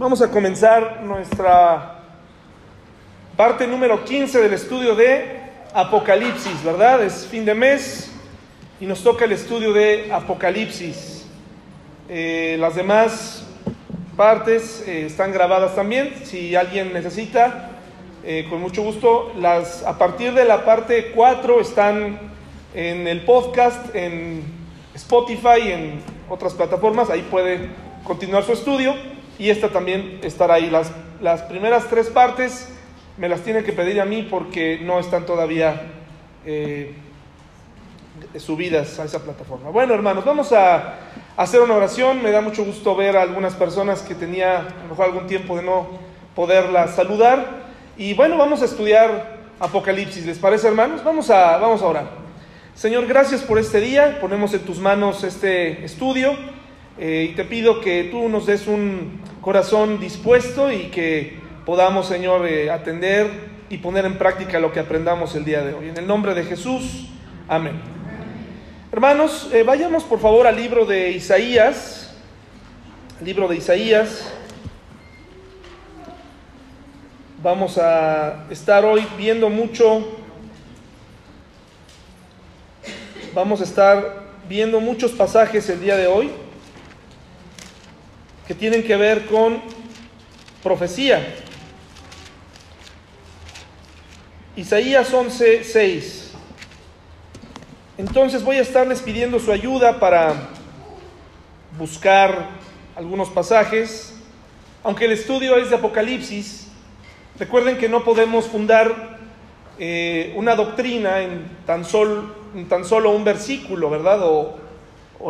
Vamos a comenzar nuestra parte número 15 del estudio de Apocalipsis, ¿verdad? Es fin de mes y nos toca el estudio de Apocalipsis. Eh, las demás partes eh, están grabadas también. Si alguien necesita, eh, con mucho gusto, las, a partir de la parte 4 están en el podcast, en Spotify, en otras plataformas. Ahí puede continuar su estudio y esta también estará ahí. Las, las primeras tres partes me las tiene que pedir a mí porque no están todavía eh, subidas a esa plataforma. Bueno, hermanos, vamos a hacer una oración. Me da mucho gusto ver a algunas personas que tenía a lo mejor algún tiempo de no poderlas saludar. Y bueno, vamos a estudiar Apocalipsis. ¿Les parece, hermanos? Vamos a, vamos a orar. Señor, gracias por este día. Ponemos en tus manos este estudio. Eh, y te pido que tú nos des un corazón dispuesto y que podamos, Señor, eh, atender y poner en práctica lo que aprendamos el día de hoy. En el nombre de Jesús, amén. Hermanos, eh, vayamos por favor al libro de Isaías, libro de Isaías. Vamos a estar hoy viendo mucho, vamos a estar viendo muchos pasajes el día de hoy que tienen que ver con profecía. Isaías 11, 6. Entonces voy a estarles pidiendo su ayuda para buscar algunos pasajes. Aunque el estudio es de Apocalipsis, recuerden que no podemos fundar eh, una doctrina en tan, sol, tan, solo un versículo, ¿verdad? O,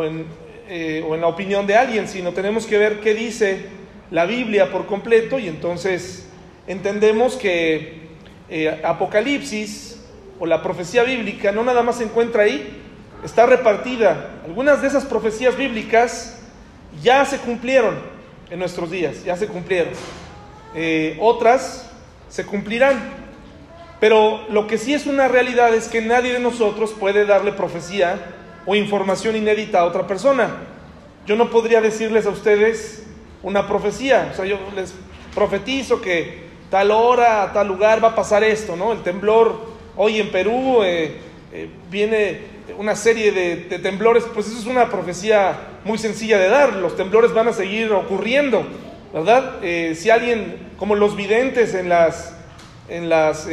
en, eh, o en la opinión de alguien, sino tenemos que ver qué dice la Biblia por completo y entonces entendemos que eh, Apocalipsis o la profecía bíblica no nada más se encuentra ahí, está repartida. Algunas de esas profecías bíblicas ya se cumplieron en nuestros días, ya se cumplieron. Eh, otras se cumplirán. Pero lo que sí es una realidad es que nadie de nosotros puede darle profecía o información inédita a otra persona. Yo no podría decirles a ustedes una profecía, o sea, yo les profetizo que tal hora, tal lugar va a pasar esto, ¿no? El temblor hoy en Perú eh, eh, viene una serie de, temblores, pues eso es una profecía muy sencilla de dar, los temblores van a seguir ocurriendo, ¿verdad? Eh, si alguien, como los videntes en las, en las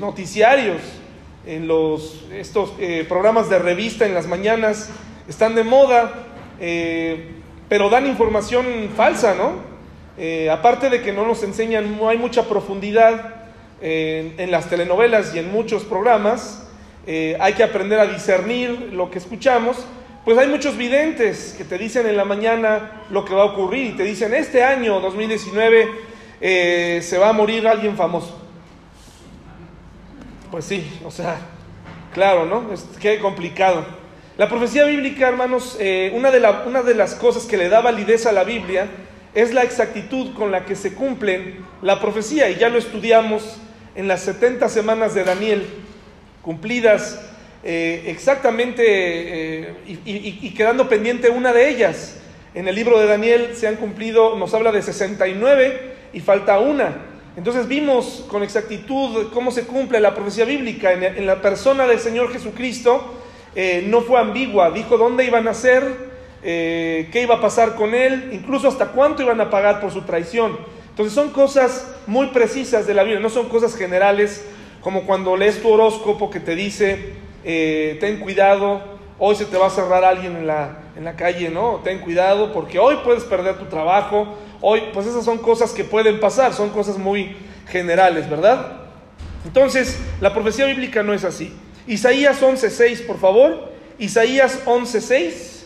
noticiarios, en los, estos programas de revista en las mañanas, están de moda, pero dan información falsa, ¿no? Eh, aparte de que no nos enseñan, no hay mucha profundidad en, las telenovelas y en muchos programas, eh, hay que aprender a discernir lo que escuchamos, pues hay muchos videntes que te dicen en la mañana lo que va a ocurrir y te dicen, este año 2019 eh, se va a morir alguien famoso. Pues sí, o sea, claro, ¿no? Es, qué complicado. La profecía bíblica, hermanos, eh, una, de la, una de las cosas que le da validez a la Biblia es la exactitud con la que se cumple la profecía, y ya lo estudiamos en las 70 semanas de Daniel, cumplidas eh, exactamente eh, y, y, y, quedando pendiente una de ellas. En el libro de Daniel se han cumplido, nos habla de 69 y falta una. Entonces vimos con exactitud cómo se cumple la profecía bíblica en, la persona del Señor Jesucristo. Eh, no fue ambigua, dijo dónde iban a ser, eh, qué iba a pasar con él, incluso hasta cuánto iban a pagar por su traición. Entonces son cosas muy precisas de la Biblia, no son cosas generales como cuando lees tu horóscopo que te dice, eh, ten cuidado, hoy se te va a cerrar alguien en la, en la calle, ¿no? Ten cuidado porque hoy puedes perder tu trabajo, hoy, pues esas son cosas que pueden pasar, son cosas muy generales, ¿verdad? Entonces, la profecía bíblica no es así. Isaías 11.6, por favor. Isaías 11.6.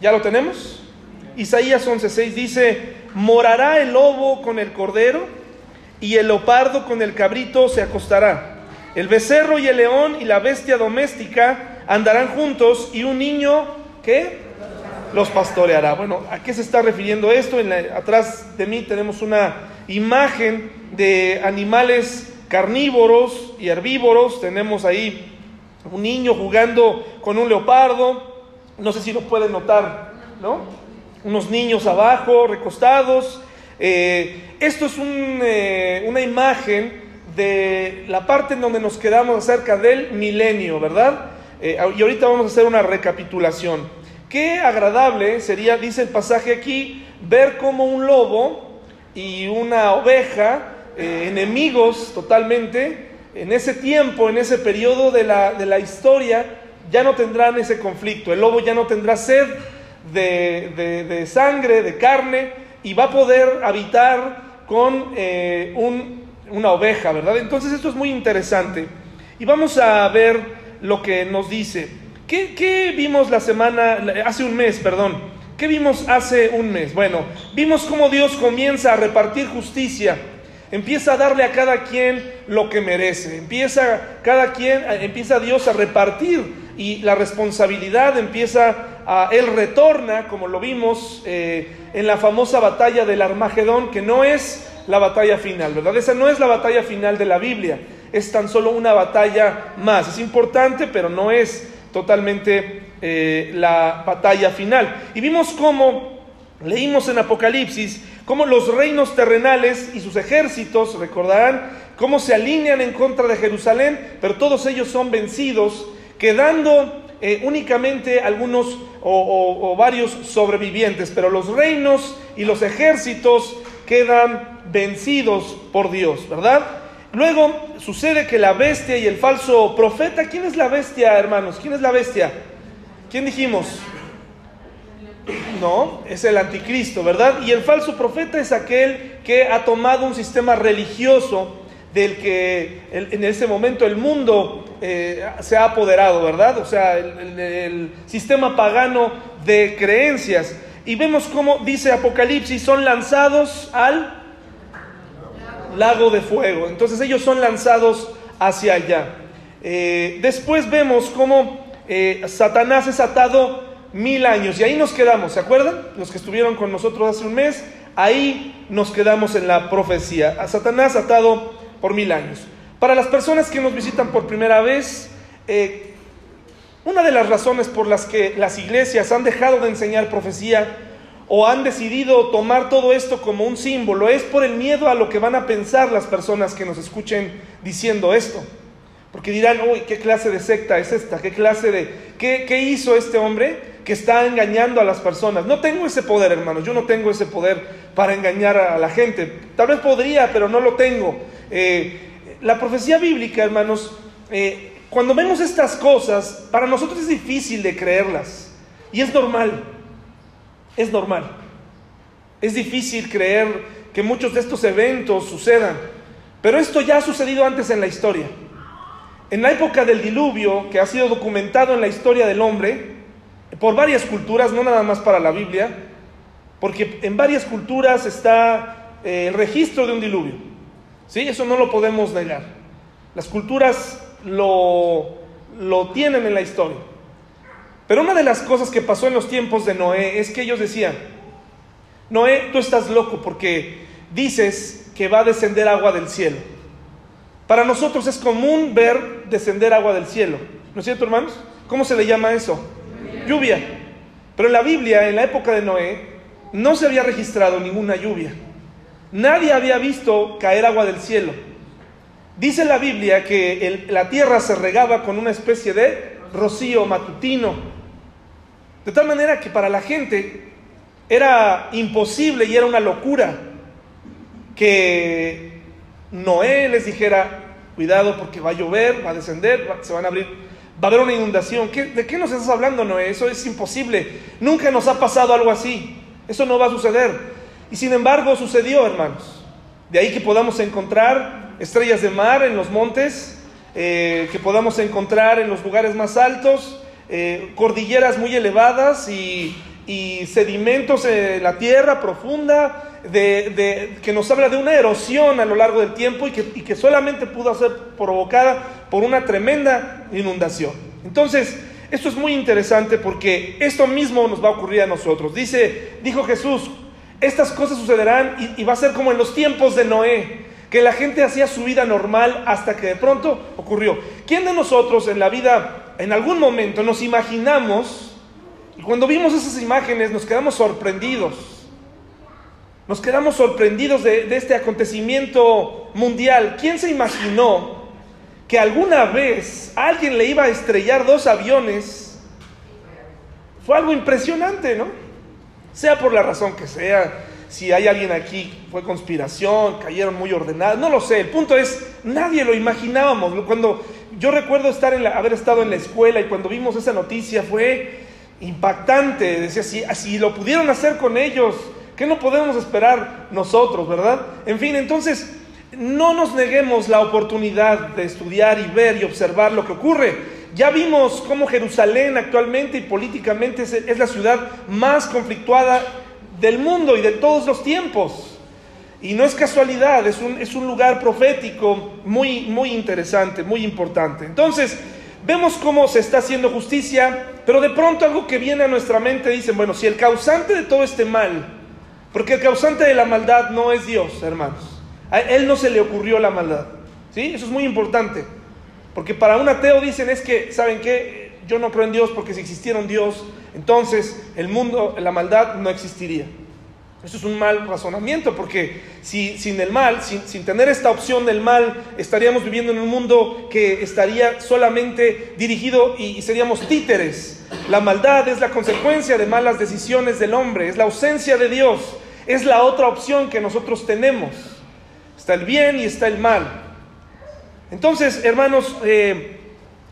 ¿Ya lo tenemos? Isaías 11:6 dice, morará el lobo con el cordero y el leopardo con el cabrito se acostará. El becerro y el león y la bestia doméstica andarán juntos y un niño, ¿qué? Los pastoreará. Bueno, ¿a qué se está refiriendo esto? En la, atrás de mí tenemos una imagen de animales carnívoros y herbívoros. Tenemos ahí un niño jugando con un leopardo, no sé si lo pueden notar, ¿no? unos niños abajo, recostados. Eh, esto es eh, una imagen de la parte en donde nos quedamos acerca del milenio, ¿verdad? y ahorita vamos a hacer una recapitulación. Qué agradable sería, dice el pasaje aquí, ver cómo un lobo y una oveja, enemigos totalmente, en ese tiempo, en ese periodo de la, de la historia, ya no tendrán ese conflicto. El lobo ya no tendrá sed de, sangre, de carne, y va a poder habitar con eh, una oveja, ¿verdad? Entonces esto es muy interesante. Y vamos a ver lo que nos dice. ¿Qué, ¿Qué, vimos la semana, hace un mes, perdón? ¿Qué vimos hace un mes? Bueno, vimos cómo Dios comienza a repartir justicia Empieza a darle a cada quien lo que merece. Empieza cada quien, empieza Dios a repartir y la responsabilidad empieza a, Él retorna, como lo vimos eh, en la famosa batalla del Armagedón, que no es la batalla final, ¿verdad? Esa no es la batalla final de la Biblia, es tan solo una batalla más. Es importante, pero no es totalmente eh, la batalla final. Y vimos cómo, leímos en Apocalipsis, cómo los reinos terrenales y sus ejércitos, recordarán, cómo se alinean en contra de Jerusalén, pero todos ellos son vencidos, quedando eh, únicamente algunos o, varios sobrevivientes, pero los reinos y los ejércitos quedan vencidos por Dios, ¿verdad? Luego sucede que la bestia y el falso profeta, ¿quién es la bestia, hermanos? ¿Quién es la bestia? ¿Quién dijimos? No, es el anticristo, ¿verdad? Y el falso profeta es aquel que ha tomado un sistema religioso del que en ese momento el mundo eh, se ha apoderado, ¿verdad? O sea, el, sistema pagano de creencias. Y vemos cómo dice Apocalipsis, son lanzados al lago de fuego. Entonces ellos son lanzados hacia allá. Eh, después vemos cómo eh, Satanás es atado mil años. Y ahí nos quedamos, ¿se acuerdan? Los que estuvieron con nosotros hace un mes, ahí nos quedamos en la profecía. A Satanás atado por mil años. Para las personas que nos visitan por primera vez, eh, una de las razones por las que las iglesias han dejado de enseñar profecía o han decidido tomar todo esto como un símbolo es por el miedo a lo que van a pensar las personas que nos escuchen diciendo esto. Porque dirán, uy, ¿qué clase de secta es esta? ¿Qué clase de... ¿Qué, hizo este hombre? que está engañando a las personas. No tengo ese poder, hermanos, yo no tengo ese poder para engañar a la gente. Tal vez podría, pero no lo tengo. Eh, la profecía bíblica, hermanos, eh, cuando vemos estas cosas, para nosotros es difícil de creerlas. Y es normal, es normal. Es difícil creer que muchos de estos eventos sucedan. Pero esto ya ha sucedido antes en la historia. En la época del diluvio, que ha sido documentado en la historia del hombre, por varias culturas, no nada más para la Biblia, porque en varias culturas está eh, el registro de un diluvio. ¿Sí? Eso no lo podemos negar. Las culturas lo, lo tienen en la historia. Pero una de las cosas que pasó en los tiempos de Noé es que ellos decían, Noé, tú estás loco porque dices que va a descender agua del cielo. Para nosotros es común ver descender agua del cielo. ¿No es cierto, hermanos? ¿Cómo se le llama eso? lluvia. Pero en la Biblia, en la época de Noé, no se había registrado ninguna lluvia. Nadie había visto caer agua del cielo. Dice la Biblia que la tierra se regaba con una especie de rocío matutino. De tal manera que para la gente era imposible y era una locura que Noé les dijera, cuidado porque va a llover, va a descender, se van a abrir va a haber una inundación. ¿De qué nos estás hablando, Noé? Eso es imposible. Nunca nos ha pasado algo así. Eso no va a suceder. Y sin embargo sucedió, hermanos. De ahí que podamos encontrar estrellas de mar en los montes, eh, que podamos encontrar en los lugares más altos, eh, cordilleras muy elevadas y, sedimentos en la tierra profunda, de, que nos habla de una erosión a lo largo del tiempo y que, y que solamente pudo ser provocada por una tremenda inundación. Entonces, esto es muy interesante porque esto mismo nos va a ocurrir a nosotros. Dice, dijo Jesús, estas cosas sucederán y, va a ser como en los tiempos de Noé, que la gente hacía su vida normal hasta que de pronto ocurrió. ¿Quién de nosotros en la vida, en algún momento, nos imaginamos Y cuando vimos esas imágenes nos quedamos sorprendidos. Nos quedamos sorprendidos de, de este acontecimiento mundial. ¿Quién se imaginó que alguna vez alguien le iba a estrellar dos aviones? Fue algo impresionante, ¿no? Sea por la razón que sea, si hay alguien aquí, fue conspiración, cayeron muy ordenados, no lo sé. El punto es, nadie lo imaginábamos. Cuando yo recuerdo estar en haber estado en la escuela y cuando vimos esa noticia fue impactante. Decía, si, si lo pudieron hacer con ellos, ¿qué no podemos esperar nosotros, verdad? En fin, entonces, no nos neguemos la oportunidad de estudiar y ver y observar lo que ocurre. Ya vimos cómo Jerusalén actualmente y políticamente es la ciudad más conflictuada del mundo y de todos los tiempos. Y no es casualidad, es un, es un lugar profético muy, muy interesante, muy importante. Entonces, vemos cómo se está haciendo justicia, pero de pronto algo que viene a nuestra mente dice, bueno, si el causante de todo este mal, porque el causante de la maldad no es Dios, hermanos, a él no se le ocurrió la maldad, ¿sí? Eso es muy importante, porque para un ateo dicen es que, ¿saben qué? Yo no creo en Dios porque si existiera un Dios, entonces el mundo, la maldad no existiría. Eso es un mal razonamiento, porque si, sin el mal, sin, tener esta opción del mal, estaríamos viviendo en un mundo que estaría solamente dirigido y, y, seríamos títeres. La maldad es la consecuencia de malas decisiones del hombre, es la ausencia de Dios, es la otra opción que nosotros tenemos. Está el bien y está el mal. Entonces, hermanos, eh,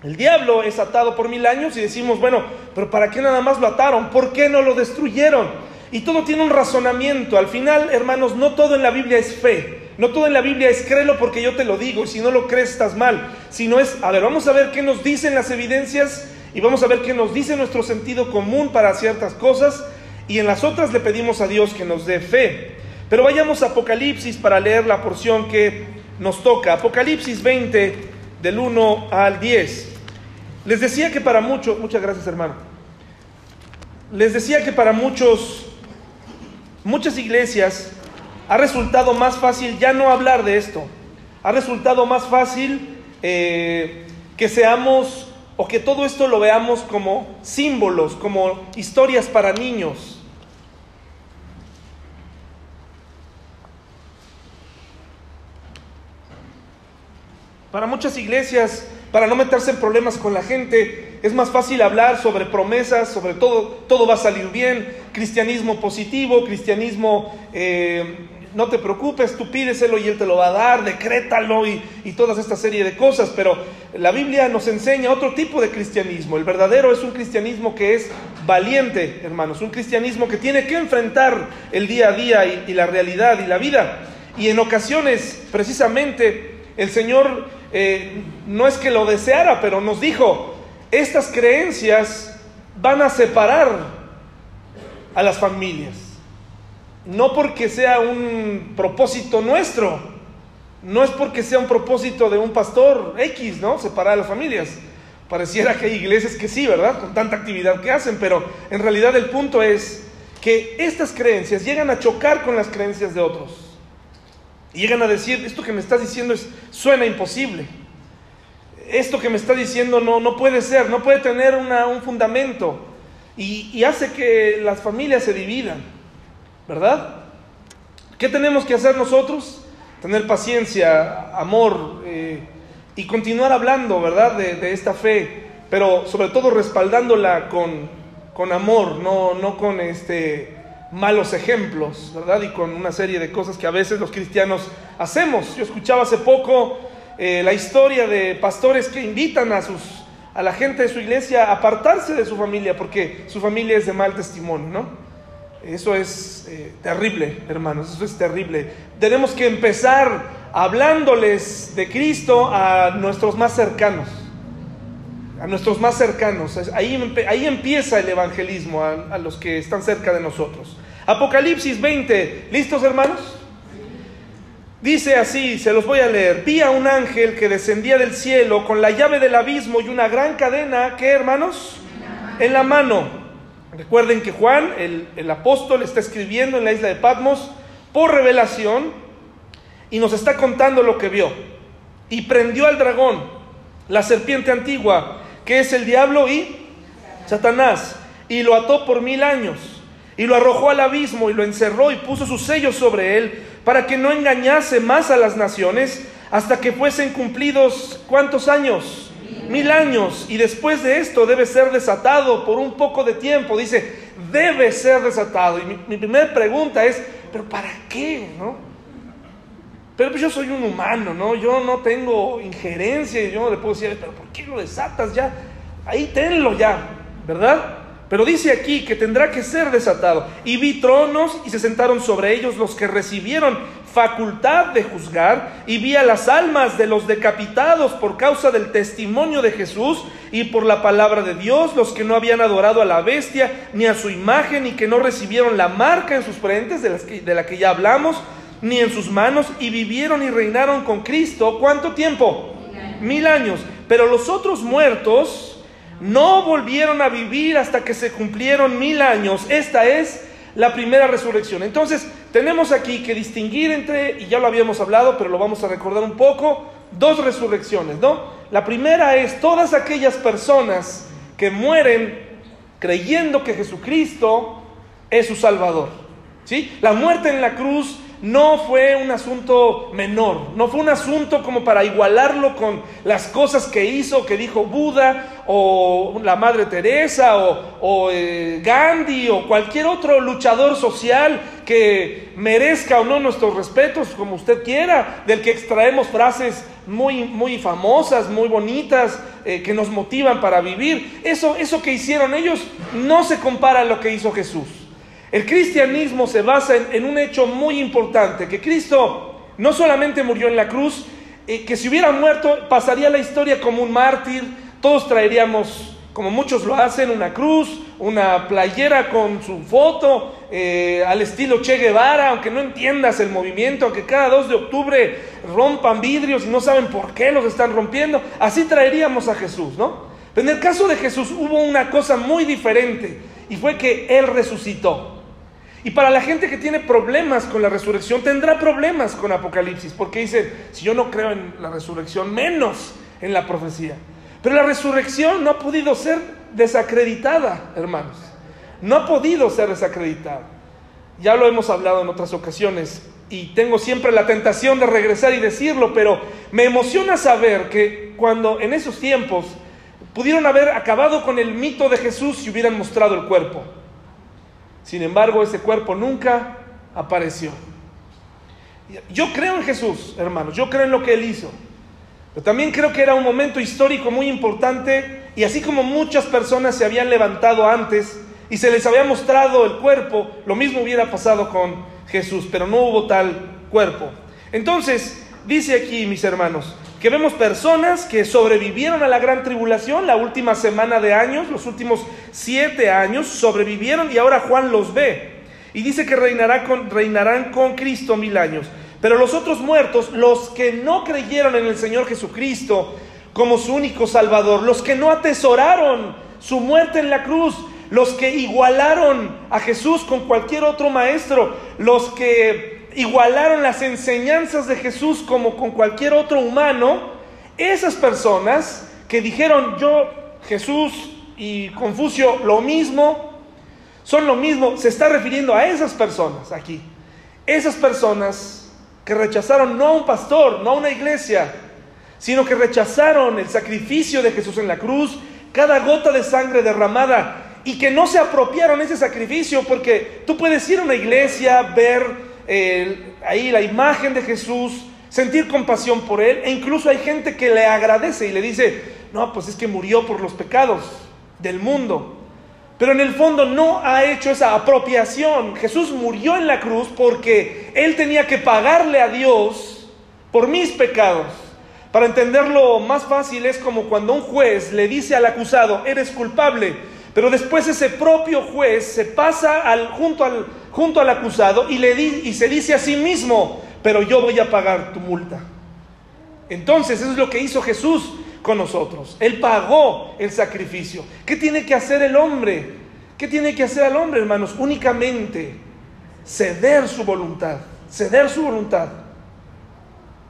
el diablo es atado por mil años y decimos, bueno, pero ¿para qué nada más lo ataron? ¿Por qué no lo destruyeron? Y todo tiene un razonamiento. Al final, hermanos, no todo en la Biblia es fe. No todo en la Biblia es créelo porque yo te lo digo. Y si no lo crees, estás mal. Sino es, a ver, vamos a ver qué nos dicen las evidencias y vamos a ver qué nos dice nuestro sentido común para ciertas cosas. Y en las otras le pedimos a Dios que nos dé fe. Pero vayamos a Apocalipsis para leer la porción que nos toca. Apocalipsis 20, del 1 al 10. Les decía que para muchos, muchas gracias hermano. Les decía que para muchos muchas iglesias ha resultado más fácil ya no hablar de esto. Ha resultado más fácil eh, que seamos o que todo esto lo veamos como símbolos, como historias para niños. Para muchas iglesias, para no meterse en problemas con la gente, es más fácil hablar sobre promesas, sobre todo, todo va a salir bien, cristianismo positivo, cristianismo, eh, no te preocupes, tú pídeselo y Él te lo va a dar, decrétalo y, y toda esta serie de cosas, pero la Biblia nos enseña otro tipo de cristianismo. El verdadero es un cristianismo que es valiente, hermanos, un cristianismo que tiene que enfrentar el día a día y, y la realidad y la vida. Y en ocasiones, precisamente, el Señor eh, no es que lo deseara, pero nos dijo, estas creencias van a separar a las familias. No porque sea un propósito nuestro, no es porque sea un propósito de un pastor X, ¿no? Separar a las familias. Pareciera que hay iglesias que sí, ¿verdad? Con tanta actividad que hacen, pero en realidad el punto es que estas creencias llegan a chocar con las creencias de otros. Y llegan a decir, esto que me estás diciendo es, suena imposible. Esto que me está diciendo no, no puede ser, no puede tener un fundamento. Y, y, hace que las familias se dividan, ¿verdad? ¿Qué tenemos que hacer nosotros? Tener paciencia, amor eh, y continuar hablando, ¿verdad? De, de, esta fe, pero sobre todo respaldándola con, con amor, no, no con este malos ejemplos, ¿verdad? Y con una serie de cosas que a veces los cristianos hacemos. Yo escuchaba hace poco eh, la historia de pastores que invitan a, sus, a la gente de su iglesia a apartarse de su familia porque su familia es de mal testimonio, ¿no? Eso es eh, terrible, hermanos, eso es terrible. Tenemos que empezar hablándoles de Cristo a nuestros más cercanos a nuestros más cercanos. Ahí, ahí empieza el evangelismo a, a, los que están cerca de nosotros. Apocalipsis 20, ¿listos hermanos? Dice así, se los voy a leer. Vi a un ángel que descendía del cielo con la llave del abismo y una gran cadena, ¿qué hermanos? En la mano. Recuerden que Juan, el, el apóstol, está escribiendo en la isla de Patmos por revelación y nos está contando lo que vio. Y prendió al dragón, la serpiente antigua, que es el diablo y Satanás, y lo ató por mil años y lo arrojó al abismo y lo encerró y puso sus sellos sobre él para que no engañase más a las naciones hasta que fuesen cumplidos cuántos años? Mil años. Y después de esto debe ser desatado por un poco de tiempo. Dice, debe ser desatado. Y mi, primera pregunta es, ¿pero para qué? ¿No? Pero pues yo soy un humano, ¿no? Yo no tengo injerencia y yo no le puedo decir, pero ¿por qué lo desatas ya? Ahí tenlo ya, ¿verdad? Pero dice aquí que tendrá que ser desatado. Y vi tronos y se sentaron sobre ellos los que recibieron facultad de juzgar. Y vi a las almas de los decapitados por causa del testimonio de Jesús y por la palabra de Dios, los que no habían adorado a la bestia ni a su imagen y que no recibieron la marca en sus frentes de, la que ya hablamos, ni en sus manos, y vivieron y reinaron con Cristo. ¿Cuánto tiempo? Mil años. Pero los otros muertos no volvieron a vivir hasta que se cumplieron mil años. Esta es la primera resurrección. Entonces, tenemos aquí que distinguir entre, y ya lo habíamos hablado, pero lo vamos a recordar un poco, dos resurrecciones, ¿no? La primera es todas aquellas personas que mueren creyendo que Jesucristo es su Salvador. ¿Sí? La muerte en la cruz no fue un asunto menor, no fue un asunto como para igualarlo con las cosas que hizo, que dijo Buda o la Madre Teresa o, eh, Gandhi o cualquier otro luchador social que merezca o no nuestros respetos, como usted quiera, del que extraemos frases muy, muy famosas, muy bonitas, eh, que nos motivan para vivir. Eso, eso que hicieron ellos no se compara a lo que hizo Jesús. El cristianismo se basa en, un hecho muy importante, que Cristo no solamente murió en la cruz, eh, que si hubiera muerto pasaría la historia como un mártir, todos traeríamos, como muchos lo hacen, una cruz, una playera con su foto, eh, al estilo Che Guevara, aunque no entiendas el movimiento, aunque cada 2 de octubre rompan vidrios y no saben por qué los están rompiendo, así traeríamos a Jesús, ¿no? Pero en el caso de Jesús hubo una cosa muy diferente y fue que Él resucitó. Y para la gente que tiene problemas con la resurrección, tendrá problemas con Apocalipsis, porque dice, si yo no creo en la resurrección, menos en la profecía. Pero la resurrección no ha podido ser desacreditada, hermanos. No ha podido ser desacreditada. Ya lo hemos hablado en otras ocasiones y tengo siempre la tentación de regresar y decirlo, pero me emociona saber que cuando en esos tiempos pudieron haber acabado con el mito de Jesús si hubieran mostrado el cuerpo. Sin embargo, ese cuerpo nunca apareció. Yo creo en Jesús, hermanos, yo creo en lo que Él hizo. Pero también creo que era un momento histórico muy importante y así como muchas personas se habían levantado antes y se les había mostrado el cuerpo, lo mismo hubiera pasado con Jesús, pero no hubo tal cuerpo. Entonces, dice aquí, mis hermanos, que vemos personas que sobrevivieron a la gran tribulación, la última semana de años, los últimos siete años, sobrevivieron y ahora Juan los ve. Y dice que reinará reinarán con Cristo mil años. Pero los otros muertos, los que no creyeron en el Señor Jesucristo como su único Salvador, los que no atesoraron su muerte en la cruz, los que igualaron a Jesús con cualquier otro maestro, los que igualaron las enseñanzas de Jesús como con cualquier otro humano, esas personas que dijeron yo, Jesús y Confucio lo mismo, son lo mismo, se está refiriendo a esas personas aquí. Esas personas que rechazaron no a un pastor, no a una iglesia, sino que rechazaron el sacrificio de Jesús en la cruz, cada gota de sangre derramada, y que no se apropiaron ese sacrificio, porque tú puedes ir a una iglesia, ver ahí la imagen de Jesús, sentir compasión por Él, e incluso hay gente que le agradece y le dice, no, pues es que murió por los pecados del mundo. Pero en el fondo no ha hecho esa apropiación. Jesús murió en la cruz porque Él tenía que pagarle a Dios por mis pecados. Para entenderlo más fácil es como cuando un juez le dice al acusado, eres culpable, pero después ese propio juez se pasa al, junto, al, junto al acusado y, le y se dice a sí mismo, pero yo voy a pagar tu multa. Entonces, eso es lo que hizo Jesús con nosotros. Él pagó el sacrificio. ¿Qué tiene que hacer el hombre? ¿Qué tiene que hacer el hombre, hermanos? Únicamente ceder su voluntad, ceder su voluntad.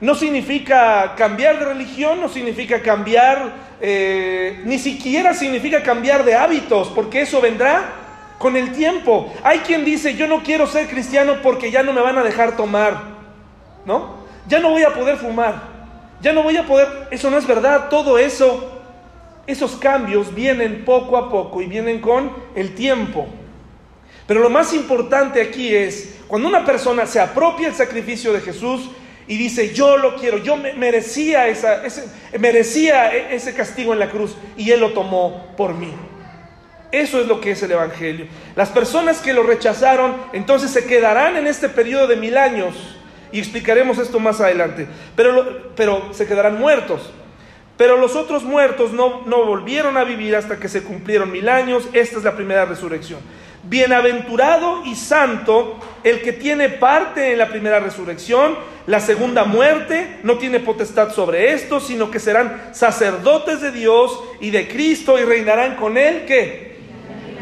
No significa cambiar de religión, no significa cambiar, eh, ni siquiera significa cambiar de hábitos, porque eso vendrá con el tiempo. Hay quien dice, yo no quiero ser cristiano porque ya no me van a dejar tomar, ¿no? Ya no voy a poder fumar, ya no voy a poder, eso no es verdad, todo eso, esos cambios vienen poco a poco y vienen con el tiempo. Pero lo más importante aquí es, cuando una persona se apropia el sacrificio de Jesús y dice, yo lo quiero, yo merecía, esa, ese, merecía e, ese castigo en la cruz y Él lo tomó por mí. Eso es lo que es el Evangelio. Las personas que lo rechazaron entonces se quedarán en este periodo de mil años y explicaremos esto más adelante, pero, pero se quedarán muertos. Pero los otros muertos no, no volvieron a vivir hasta que se cumplieron mil años. Esta es la primera resurrección. Bienaventurado y santo el que tiene parte en la primera resurrección, la segunda muerte no tiene potestad sobre esto, sino que serán sacerdotes de Dios y de Cristo y reinarán con él, ¿qué?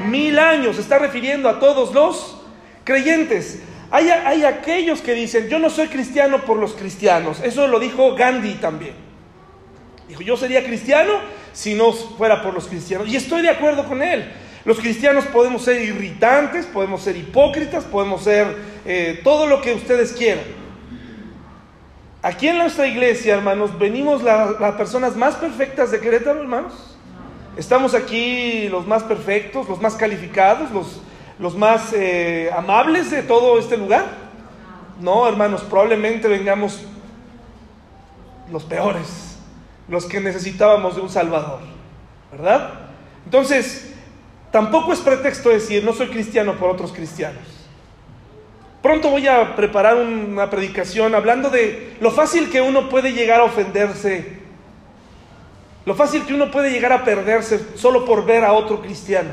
Mil años. Se está refiriendo a todos los creyentes. Hay, hay aquellos que dicen, yo no soy cristiano por los cristianos. Eso lo dijo Gandhi también. Dijo, yo sería cristiano si no fuera por los cristianos. Y estoy de acuerdo con él. Los cristianos podemos ser irritantes, podemos ser hipócritas, podemos ser eh, todo lo que ustedes quieran. Aquí en nuestra iglesia, hermanos, venimos las personas más perfectas de Querétaro, hermanos. Estamos aquí los más perfectos, los más calificados, los, los más eh, amables de todo este lugar. No, hermanos, probablemente vengamos los peores, los que necesitábamos de un Salvador, ¿verdad? Entonces, Tampoco es pretexto decir, no soy cristiano por otros cristianos. Pronto voy a preparar una predicación hablando de lo fácil que uno puede llegar a ofenderse, lo fácil que uno puede llegar a perderse solo por ver a otro cristiano.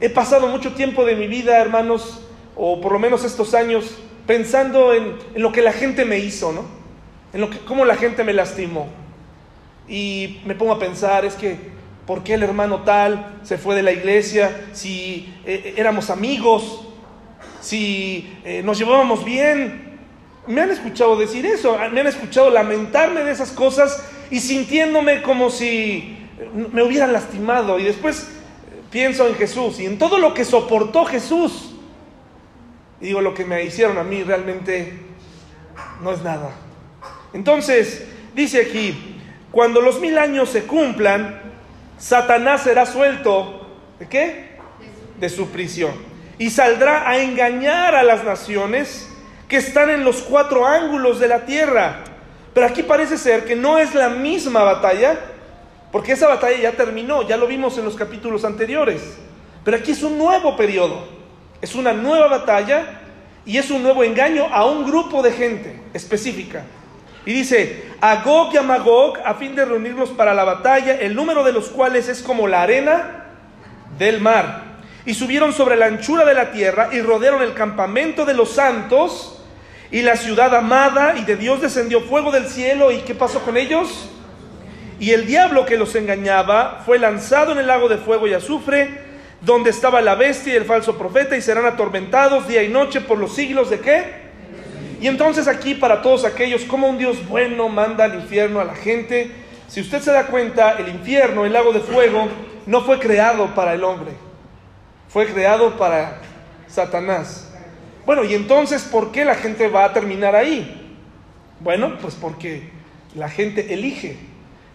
He pasado mucho tiempo de mi vida, hermanos, o por lo menos estos años, pensando en, lo que la gente me hizo, ¿no? En lo que, cómo la gente me lastimó. Y me pongo a pensar, es que ¿Por qué el hermano tal se fue de la iglesia? Si eh, eh, éramos amigos, si eh, nos llevábamos bien. Me han escuchado decir eso, me han escuchado lamentarme de esas cosas y sintiéndome como si me hubieran lastimado. Y después pienso en Jesús y en todo lo que soportó Jesús. Y digo, lo que me hicieron a mí realmente no es nada. Entonces, dice aquí, cuando los mil años se cumplan, Satanás será suelto, ¿de qué? De su prisión. Y saldrá a engañar a las naciones que están en los cuatro ángulos de la tierra. Pero aquí parece ser que no es la misma batalla, porque esa batalla ya terminó, ya lo vimos en los capítulos anteriores. Pero aquí es un nuevo periodo, es una nueva batalla y es un nuevo engaño a un grupo de gente específica. Y dice, a Gog y Magog, a fin de reunirlos para la batalla, el número de los cuales es como la arena del mar. Y subieron sobre la anchura de la tierra y rodearon el campamento de los santos y la ciudad amada, y de Dios descendió fuego del cielo. ¿Y qué pasó con ellos? Y el diablo que los engañaba fue lanzado en el lago de fuego y azufre, donde estaba la bestia y el falso profeta, y serán atormentados día y noche por los siglos de qué? Y entonces aquí para todos aquellos, como un Dios bueno manda al infierno a la gente, si usted se da cuenta, el infierno, el lago de fuego, no fue creado para el hombre, fue creado para Satanás. Bueno, y entonces, ¿por qué la gente va a terminar ahí? Bueno, pues porque la gente elige.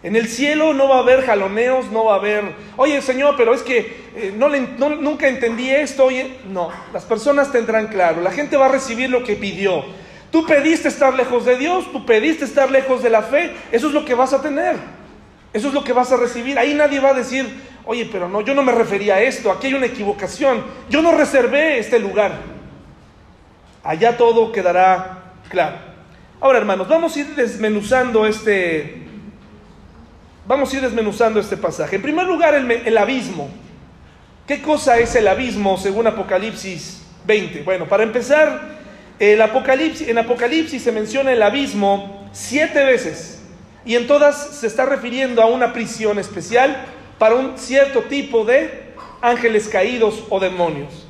En el cielo no va a haber jaloneos, no va a haber, oye Señor, pero es que eh, no, nunca entendí esto, oye, no, las personas tendrán claro, la gente va a recibir lo que pidió, Tú pediste estar lejos de Dios, tú pediste estar lejos de la fe, eso es lo que vas a tener, eso es lo que vas a recibir. Ahí nadie va a decir, oye, pero no, yo no me refería a esto, aquí hay una equivocación, yo no reservé este lugar. Allá todo quedará claro. Ahora, hermanos, vamos a ir desmenuzando este, vamos a ir desmenuzando este pasaje. En primer lugar, el, el abismo. ¿Qué cosa es el abismo según Apocalipsis 20? Bueno, para empezar, el Apocalipsis, en Apocalipsis se menciona el abismo siete veces y en todas se está refiriendo a una prisión especial para un cierto tipo de ángeles caídos o demonios.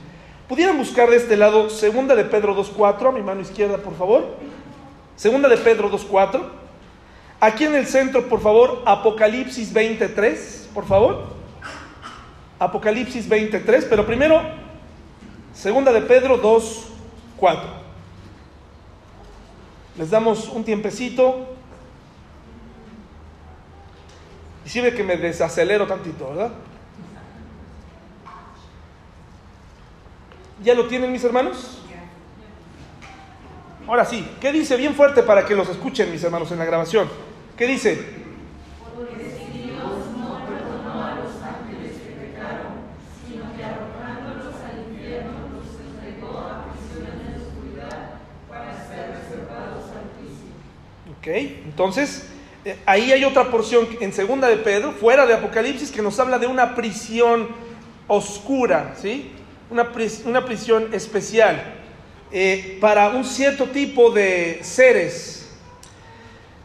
¿Pudieran buscar de este lado segunda de Pedro 2.4, a mi mano izquierda, por favor? Segunda de Pedro 2.4. Aquí en el centro, por favor, Apocalipsis 23, por favor. Apocalipsis 23, pero primero, segunda de Pedro 2.4. Les damos un tiempecito. Y sirve que me desacelero tantito, ¿verdad? ¿Ya lo tienen mis hermanos? Ahora sí, ¿qué dice bien fuerte para que los escuchen mis hermanos en la grabación? ¿Qué dice? Ok, entonces eh, ahí hay otra porción en segunda de Pedro, fuera de Apocalipsis, que nos habla de una prisión oscura, ¿sí? Una, prisión especial eh, para un cierto tipo de seres.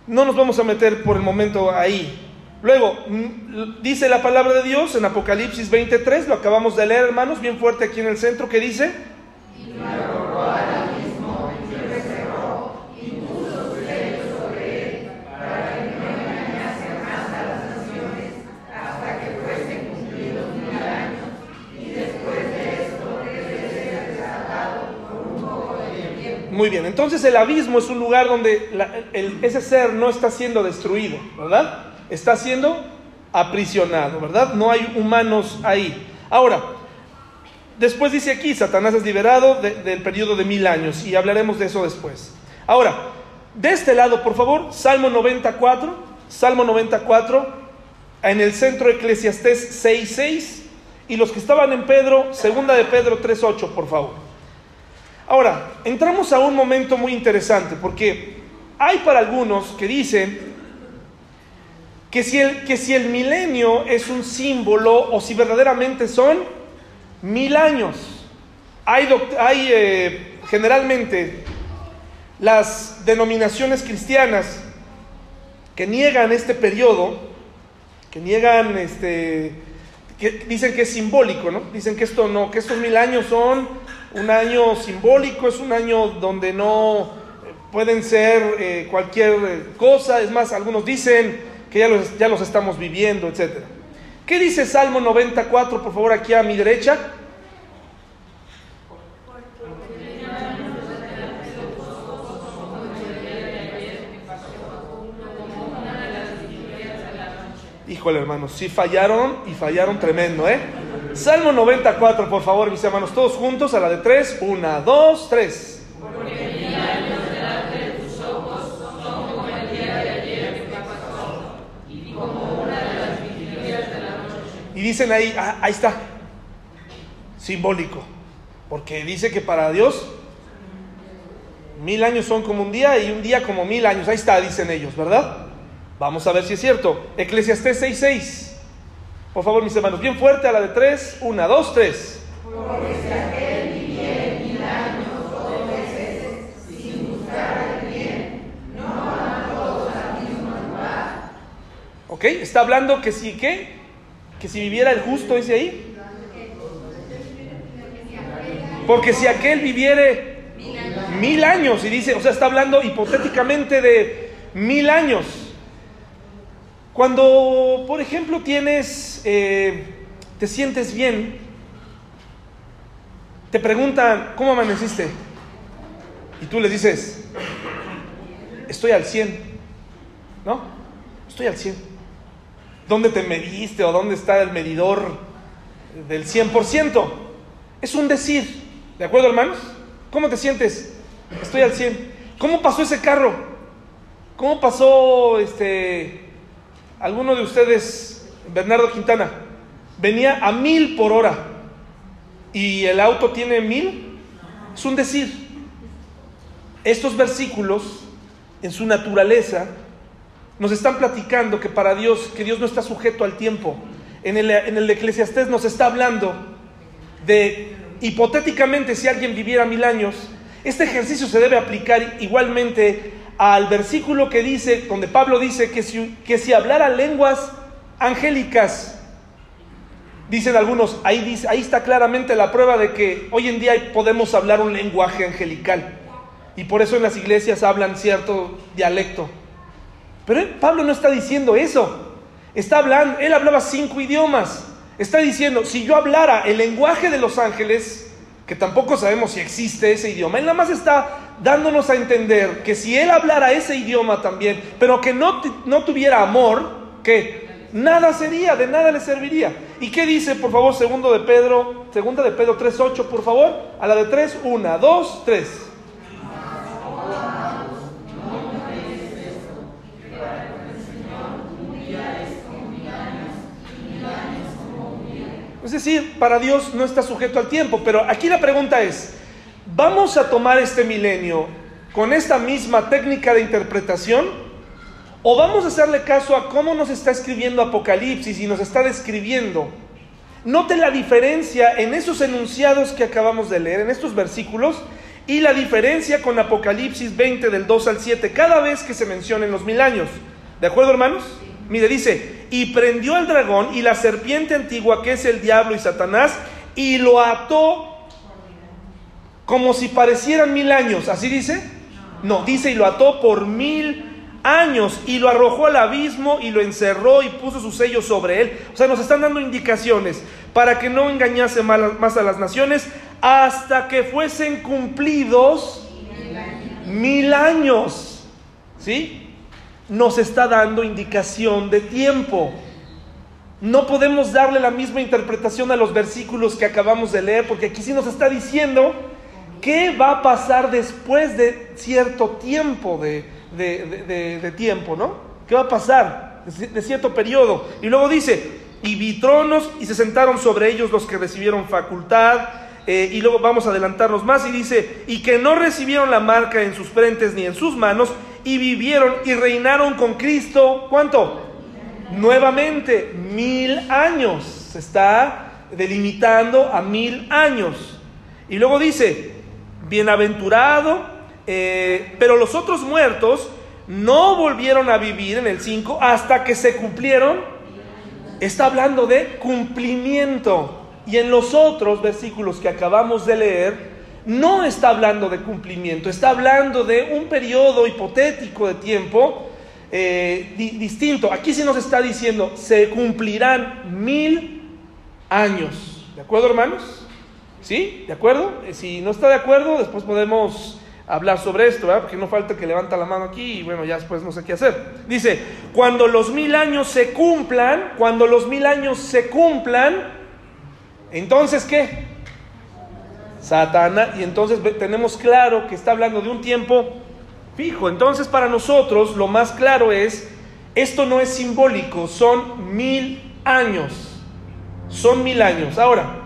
No nos vamos a meter por el momento ahí. Luego, mm, dice la palabra de Dios en Apocalipsis 23, lo acabamos de leer, hermanos, bien fuerte aquí en el centro, que dice... Muy bien, entonces el abismo es un lugar donde ese ser no está siendo destruido, ¿verdad? Está siendo aprisionado, ¿verdad? No hay humanos ahí. Ahora, después dice aquí, Satanás es liberado del periodo de mil años y hablaremos de eso después. Ahora, de este lado, por favor, Salmo 94, Salmo 94, en el centro Eclesiastés 6.6 y los que estaban en Pedro, segunda de Pedro 3.8, por favor. Ahora, entramos a un momento muy interesante porque hay para algunos que dicen que si el, milenio es un símbolo o si verdaderamente son mil años. Hay, hay eh, generalmente las denominaciones cristianas que niegan este periodo, que niegan este, que dicen que es simbólico, ¿no? Dicen que esto no, que estos mil años son un año simbólico, es un año donde no eh, pueden ser eh, cualquier eh, cosa, es más, algunos dicen que ya los, ya los estamos viviendo, etc. ¿Qué dice Salmo 94, por favor, aquí a mi derecha? Híjole, hermanos, sí fallaron y fallaron tremendo, ¿eh? Salmo 94, por favor, mis hermanos, todos juntos a la de tres. Una, dos, tres. Y dicen ahí, ah, ahí está, simbólico, porque dice que para Dios mil años son como un día y un día como mil años. Ahí está, dicen ellos, ¿verdad? Vamos a ver si es cierto. Eclesiastés 6.6. Por favor, mis hermanos, bien fuerte a la de tres. Una, dos, tres. Ok, está hablando que si, ¿qué? Que si viviera el justo, dice ahí. Porque si aquel viviere mil años, y dice, o sea, está hablando hipotéticamente de mil años. Cuando, por ejemplo, tienes, eh, te sientes bien, te preguntan, ¿cómo amaneciste? Y tú les dices, estoy al 100, ¿no? Estoy al 100. ¿Dónde te mediste o dónde está el medidor del 100%? Es un decir, ¿de acuerdo hermanos? ¿Cómo te sientes? Estoy al 100. ¿Cómo pasó ese carro? ¿Cómo pasó este alguno de ustedes, Bernardo Quintana, venía a mil por hora y el auto tiene mil, es un decir. Estos versículos, en su naturaleza, nos están platicando que para Dios, que Dios no está sujeto al tiempo. En el, en el Eclesiastés nos está hablando de, hipotéticamente, si alguien viviera mil años, este ejercicio se debe aplicar igualmente al versículo que dice, donde Pablo dice que si, que si hablara lenguas angélicas, dicen algunos, ahí, dice, ahí está claramente la prueba de que hoy en día podemos hablar un lenguaje angelical. y por eso en las iglesias hablan cierto dialecto. Pero Pablo no está diciendo eso. Está hablando, él hablaba cinco idiomas. Está diciendo, si yo hablara el lenguaje de los ángeles, que tampoco sabemos si existe ese idioma, él nada más está dándonos a entender que si él hablara ese idioma también, pero que no, no tuviera amor, que nada sería, de nada le serviría. ¿Y qué dice, por favor, segundo de Pedro, segunda de Pedro 3.8, por favor? A la de 3, 1, 2, 3. Es decir, para Dios no está sujeto al tiempo, pero aquí la pregunta es, ¿vamos a tomar este milenio con esta misma técnica de interpretación? ¿O vamos a hacerle caso a cómo nos está escribiendo Apocalipsis y nos está describiendo? Note la diferencia en esos enunciados que acabamos de leer, en estos versículos, y la diferencia con Apocalipsis 20 del 2 al 7, cada vez que se mencionen los mil años. ¿De acuerdo, hermanos? Mire, dice, y prendió al dragón y la serpiente antigua que es el diablo y Satanás, y lo ató como si parecieran mil años. ¿Así dice? No, dice, y lo ató por mil años y lo arrojó al abismo y lo encerró y puso su sello sobre él. O sea, nos están dando indicaciones para que no engañase más a las naciones hasta que fuesen cumplidos mil años. ¿Sí? nos está dando indicación de tiempo. No podemos darle la misma interpretación a los versículos que acabamos de leer, porque aquí sí nos está diciendo qué va a pasar después de cierto tiempo de, tiempo, ¿no? ¿Qué va a pasar de, cierto periodo? Y luego dice, y vi tronos y se sentaron sobre ellos los que recibieron facultad. Eh, y luego vamos a adelantarnos más y dice, y que no recibieron la marca en sus frentes ni en sus manos, y vivieron y reinaron con Cristo, ¿cuánto? Nuevamente, mil años. Se está delimitando a mil años. Y luego dice, bienaventurado, eh, pero los otros muertos no volvieron a vivir en el 5 hasta que se cumplieron. Está hablando de cumplimiento. Y en los otros versículos que acabamos de leer, no está hablando de cumplimiento, está hablando de un periodo hipotético de tiempo eh, distinto. Aquí sí nos está diciendo, se cumplirán mil años. ¿De acuerdo, hermanos? ¿Sí? ¿De acuerdo? Eh, si no está de acuerdo, después podemos hablar sobre esto, ¿verdad? Porque no falta que levanta la mano aquí y bueno, ya después no sé qué hacer. Dice, cuando los mil años se cumplan, cuando los mil años se cumplan, entonces ¿qué? Satanás, y entonces tenemos claro que está hablando de un tiempo fijo. Entonces para nosotros lo más claro es, esto no es simbólico, son mil años. Son mil años. Ahora,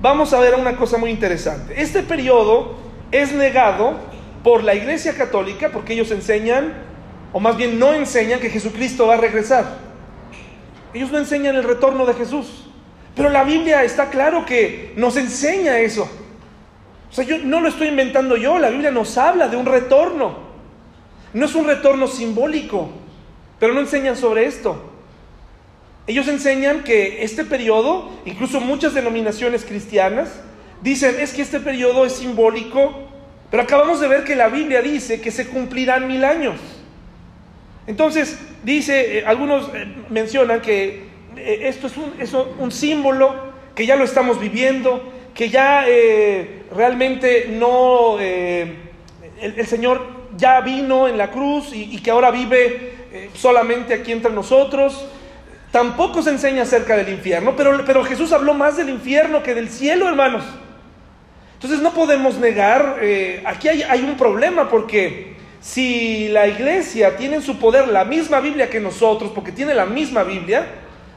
vamos a ver una cosa muy interesante. Este periodo es negado por la Iglesia Católica porque ellos enseñan, o más bien no enseñan que Jesucristo va a regresar. Ellos no enseñan el retorno de Jesús. Pero la Biblia está claro que nos enseña eso. O sea, yo no lo estoy inventando yo, la Biblia nos habla de un retorno. No es un retorno simbólico, pero no enseñan sobre esto. Ellos enseñan que este periodo, incluso muchas denominaciones cristianas, dicen es que este periodo es simbólico, pero acabamos de ver que la Biblia dice que se cumplirán mil años. Entonces, dice, eh, algunos eh, mencionan que eh, esto es un, símbolo que ya lo estamos viviendo, que ya realmente no, el, Señor ya vino en la cruz y, que ahora vive solamente aquí entre nosotros. Tampoco se enseña acerca del infierno, pero, pero Jesús habló más del infierno que del cielo, hermanos. Entonces no podemos negar, aquí hay, hay un problema porque si la iglesia tiene en su poder la misma Biblia que nosotros, porque tiene la misma Biblia,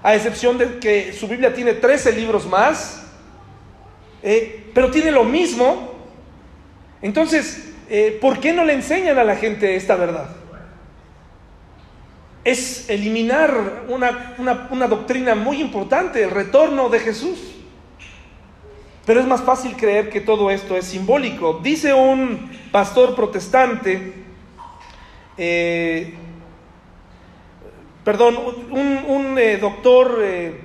a excepción de que su Biblia tiene 13 libros más, eh, pero tiene lo mismo. Entonces, eh, ¿por qué no le enseñan a la gente esta verdad? Es eliminar una, una doctrina muy importante, el retorno de Jesús. Pero es más fácil creer que todo esto es simbólico. Dice un pastor protestante, eh, perdón, un, eh, doctor, eh,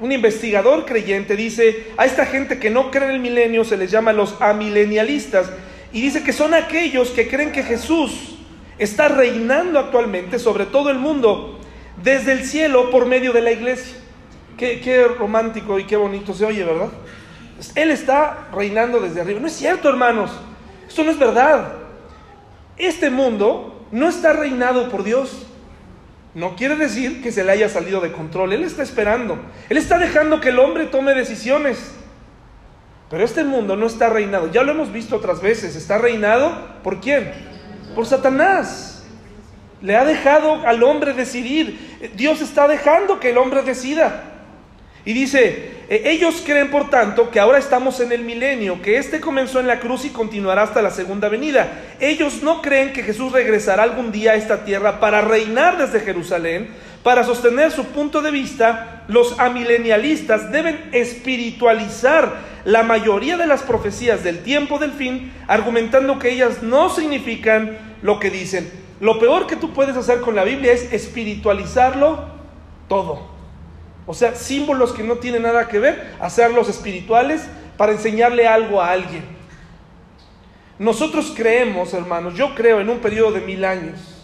un investigador creyente dice, a esta gente que no cree en el milenio se les llama los amilenialistas Y dice que son aquellos que creen que Jesús está reinando actualmente sobre todo el mundo desde el cielo por medio de la iglesia. Qué, romántico y qué bonito se oye, ¿verdad? Él está reinando desde arriba. No es cierto, hermanos. Esto no es verdad. Este mundo no está reinado por Dios. No quiere decir que se le haya salido de control. Él está esperando. Él está dejando que el hombre tome decisiones. Pero este mundo no está reinado. Ya lo hemos visto otras veces. Está reinado por quién? Por Satanás. Le ha dejado al hombre decidir. Dios está dejando que el hombre decida. Y dice, e, ellos creen por tanto que ahora estamos en el milenio, que este comenzó en la cruz y continuará hasta la segunda venida. Ellos no creen que Jesús regresará algún día a esta tierra para reinar desde Jerusalén, para sostener su punto de vista, los amilenialistas deben espiritualizar la mayoría de las profecías del tiempo del fin, argumentando que ellas no significan lo que dicen. Lo peor que tú puedes hacer con la Biblia es espiritualizarlo todo. O sea, símbolos que no tienen nada que ver, hacerlos espirituales para enseñarle algo a alguien. Nosotros creemos, hermanos, yo creo en un periodo de mil años.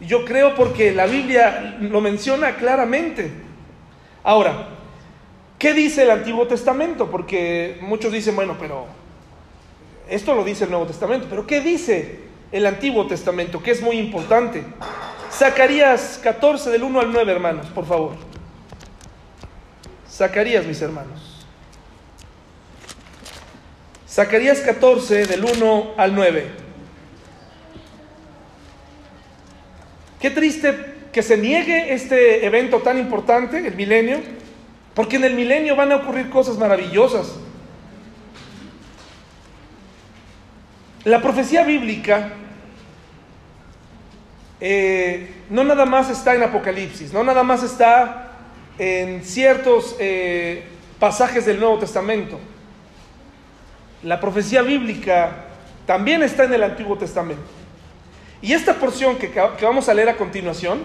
Yo creo porque la Biblia lo menciona claramente. Ahora, ¿qué dice el Antiguo Testamento? Porque muchos dicen, bueno, pero esto lo dice el Nuevo Testamento, pero ¿qué dice el Antiguo Testamento? Que es muy importante. Zacarías 14 del 1 al 9, hermanos, por favor. Zacarías, mis hermanos. Zacarías 14, del 1 al 9. Qué triste que se niegue este evento tan importante, el milenio, porque en el milenio van a ocurrir cosas maravillosas. La profecía bíblica eh, no nada más está en Apocalipsis, no nada más está en ciertos eh, pasajes del Nuevo Testamento. La profecía bíblica también está en el Antiguo Testamento. Y esta porción que, vamos a leer a continuación,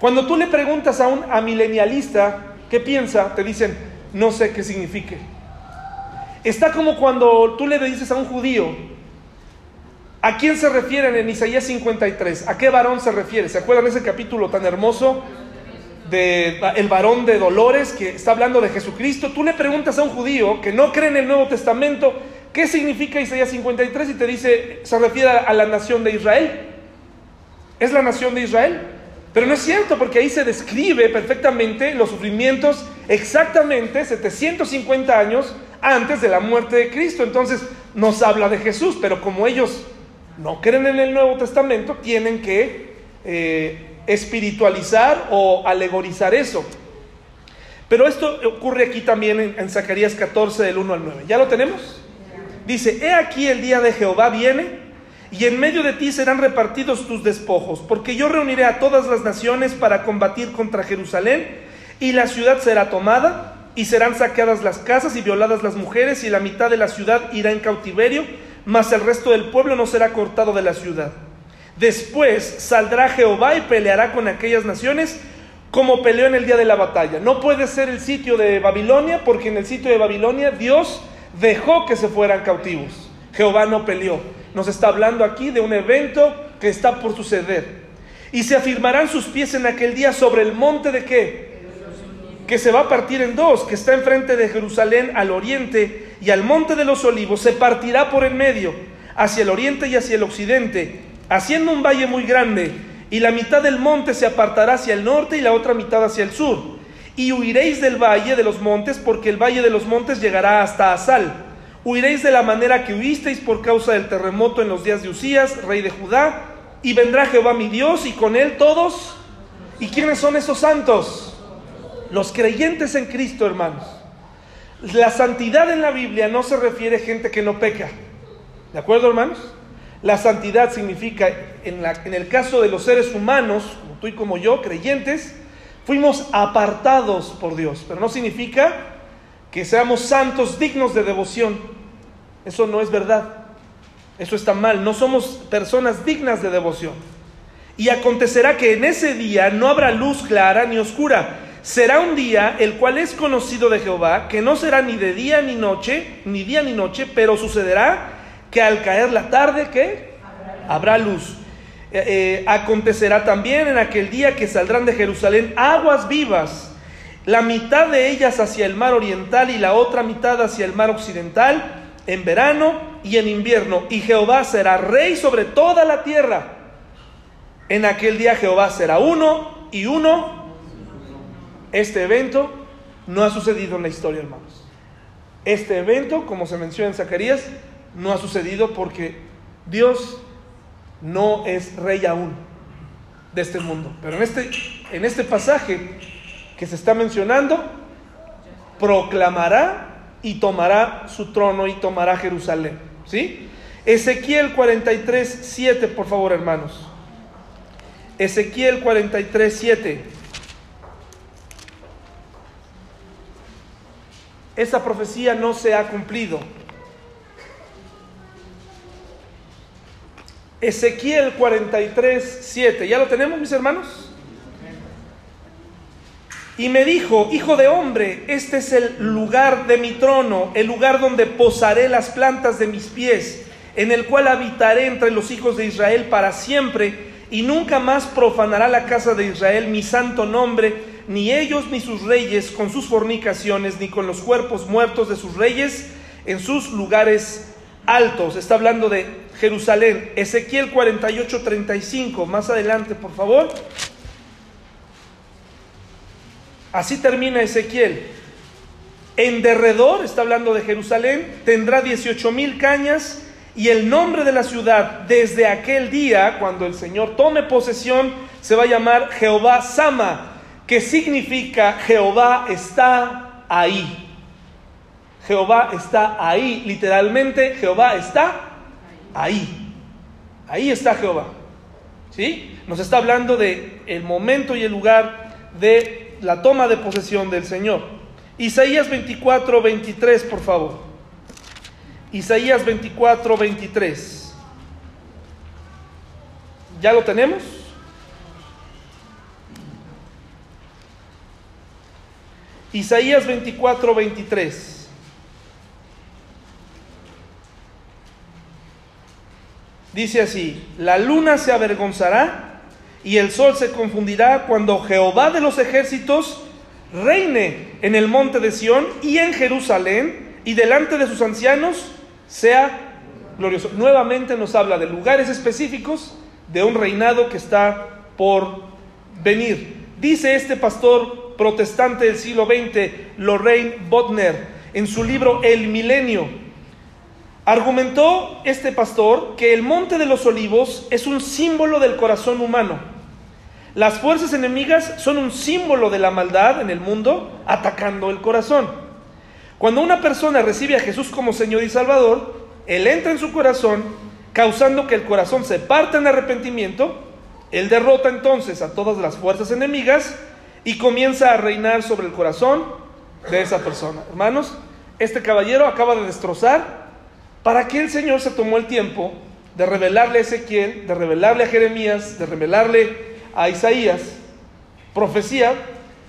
cuando tú le preguntas a un amilenialista qué piensa, te dicen, no sé qué signifique. Está como cuando tú le dices a un judío, ¿a quién se refieren en Isaías 53? ¿A qué varón se refiere? ¿Se acuerdan ese capítulo tan hermoso de el varón de dolores que está hablando de Jesucristo, tú le preguntas a un judío que no cree en el Nuevo Testamento qué significa Isaías 53 y te dice, se refiere a la nación de Israel. Es la nación de Israel. Pero no es cierto porque ahí se describe perfectamente los sufrimientos exactamente 750 años antes de la muerte de Cristo. Entonces nos habla de Jesús, pero como ellos no creen en el Nuevo Testamento, tienen que eh, espiritualizar o alegorizar eso. Pero esto ocurre aquí también en, Zacarías 14 del 1 al 9. ¿Ya lo tenemos? Dice, he aquí el día de Jehová viene y en medio de ti serán repartidos tus despojos, porque yo reuniré a todas las naciones para combatir contra Jerusalén y la ciudad será tomada y serán saqueadas las casas y violadas las mujeres y la mitad de la ciudad irá en cautiverio, mas el resto del pueblo no será cortado de la ciudad. Después saldrá Jehová y peleará con aquellas naciones como peleó en el día de la batalla. No puede ser el sitio de Babilonia porque en el sitio de Babilonia Dios dejó que se fueran cautivos. Jehová no peleó. Nos está hablando aquí de un evento que está por suceder. Y se afirmarán sus pies en aquel día sobre el monte de qué? Que se va a partir en dos, que está enfrente de Jerusalén al oriente y al monte de los olivos se partirá por en medio, hacia el oriente y hacia el occidente haciendo un valle muy grande, y la mitad del monte se apartará hacia el norte y la otra mitad hacia el sur. Y huiréis del valle de los montes, porque el valle de los montes llegará hasta Asal. Huiréis de la manera que huisteis por causa del terremoto en los días de Usías, rey de Judá, y vendrá Jehová mi Dios, y con él todos. ¿Y quiénes son esos santos? Los creyentes en Cristo, hermanos. La santidad en la Biblia no se refiere a gente que no peca. ¿De acuerdo, hermanos? La santidad significa, en, en, el caso de los seres humanos, como tú y como yo, creyentes, fuimos apartados por Dios, pero no significa que seamos santos dignos de devoción. Eso no es verdad. Eso está mal. No somos personas dignas de devoción. Y acontecerá que en ese día no habrá luz clara ni oscura. Será un día el cual es conocido de Jehová, que no será ni de día ni noche, ni día ni noche, pero sucederá que al caer la tarde, ¿qué? Habrá luz. Eh, eh, acontecerá también en aquel día que saldrán de Jerusalén aguas vivas, la mitad de ellas hacia el mar oriental y la otra mitad hacia el mar occidental, en verano y en invierno. Y Jehová será rey sobre toda la tierra. En aquel día Jehová será uno y uno. Este evento no ha sucedido en la historia, hermanos. Este evento, como se menciona en Zacarías, no ha sucedido porque Dios no es rey aún de este mundo. Pero en este, en este pasaje que se está mencionando, proclamará y tomará su trono y tomará Jerusalén. ¿Sí? Ezequiel 43, 7, por favor, hermanos. Ezequiel 43, 7. Esa profecía no se ha cumplido. Ezequiel 43, 7. ¿Ya lo tenemos, mis hermanos? Y me dijo, hijo de hombre, este es el lugar de mi trono, el lugar donde posaré las plantas de mis pies, en el cual habitaré entre los hijos de Israel para siempre, y nunca más profanará la casa de Israel mi santo nombre, ni ellos ni sus reyes con sus fornicaciones, ni con los cuerpos muertos de sus reyes en sus lugares altos. Está hablando de Jerusalén. Ezequiel 48, 35. Más adelante, por favor. Así termina Ezequiel. En derredor, está hablando de Jerusalén, tendrá 18 mil cañas y el nombre de la ciudad desde aquel día, cuando el Señor tome posesión, se va a llamar Jehová Sama, que significa Jehová está ahí. Jehová está ahí, literalmente Jehová está ahí. Ahí está Jehová. ¿Sí? Nos está hablando de el momento y el lugar de la toma de posesión del Señor. Isaías 24, 23, por favor. Isaías 24, 23. ¿Ya lo tenemos? Isaías 24, 23. Dice así, la luna se avergonzará y el sol se confundirá cuando Jehová de los ejércitos reine en el monte de Sión y en Jerusalén y delante de sus ancianos sea glorioso. Nuevamente nos habla de lugares específicos de un reinado que está por venir. Dice este pastor protestante del siglo XX, Lorraine Botner, en su libro El Milenio, Argumentó este pastor que el monte de los olivos es un símbolo del corazón humano. Las fuerzas enemigas son un símbolo de la maldad en el mundo atacando el corazón. Cuando una persona recibe a Jesús como Señor y Salvador, Él entra en su corazón, causando que el corazón se parta en arrepentimiento, Él derrota entonces a todas las fuerzas enemigas y comienza a reinar sobre el corazón de esa persona. Hermanos, este caballero acaba de destrozar ¿Para qué el Señor se tomó el tiempo de revelarle a Ezequiel, de revelarle a Jeremías, de revelarle a Isaías profecía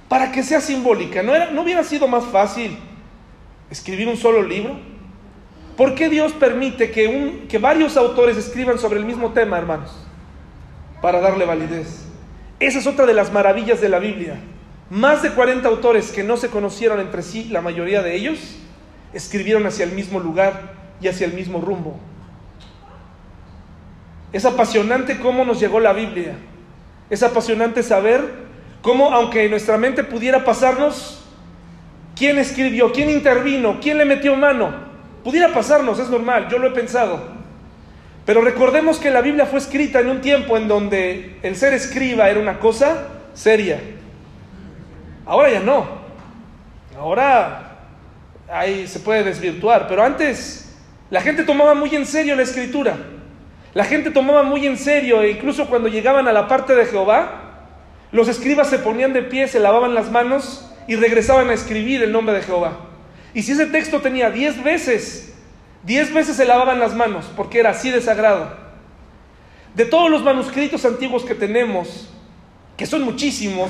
para que sea simbólica? ¿No, era, no hubiera sido más fácil escribir un solo libro? ¿Por qué Dios permite que, un, que varios autores escriban sobre el mismo tema, hermanos? Para darle validez. Esa es otra de las maravillas de la Biblia. Más de 40 autores que no se conocieron entre sí, la mayoría de ellos, escribieron hacia el mismo lugar y hacia el mismo rumbo. Es apasionante cómo nos llegó la Biblia. Es apasionante saber cómo, aunque nuestra mente pudiera pasarnos, quién escribió, quién intervino, quién le metió mano, pudiera pasarnos, es normal, yo lo he pensado. Pero recordemos que la Biblia fue escrita en un tiempo en donde el ser escriba era una cosa seria. Ahora ya no. Ahora ahí se puede desvirtuar, pero antes la gente tomaba muy en serio la escritura. La gente tomaba muy en serio, e incluso cuando llegaban a la parte de Jehová, los escribas se ponían de pie, se lavaban las manos y regresaban a escribir el nombre de Jehová. Y si ese texto tenía diez veces, diez veces se lavaban las manos, porque era así de sagrado. De todos los manuscritos antiguos que tenemos, que son muchísimos,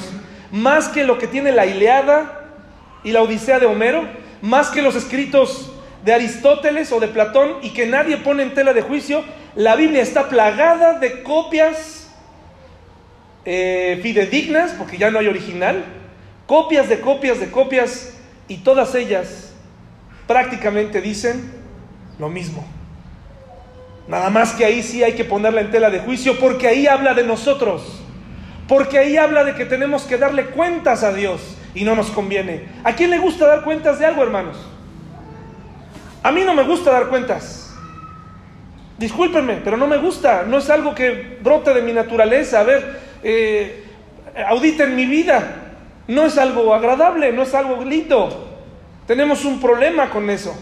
más que lo que tiene la Ileada y la Odisea de Homero, más que los escritos de Aristóteles o de Platón y que nadie pone en tela de juicio, la Biblia está plagada de copias eh, fidedignas, porque ya no hay original, copias de copias de copias, y todas ellas prácticamente dicen lo mismo. Nada más que ahí sí hay que ponerla en tela de juicio, porque ahí habla de nosotros, porque ahí habla de que tenemos que darle cuentas a Dios y no nos conviene. ¿A quién le gusta dar cuentas de algo, hermanos? A mí no me gusta dar cuentas. Discúlpenme, pero no me gusta. No es algo que brote de mi naturaleza. A ver, eh, auditen mi vida. No es algo agradable, no es algo lindo. Tenemos un problema con eso.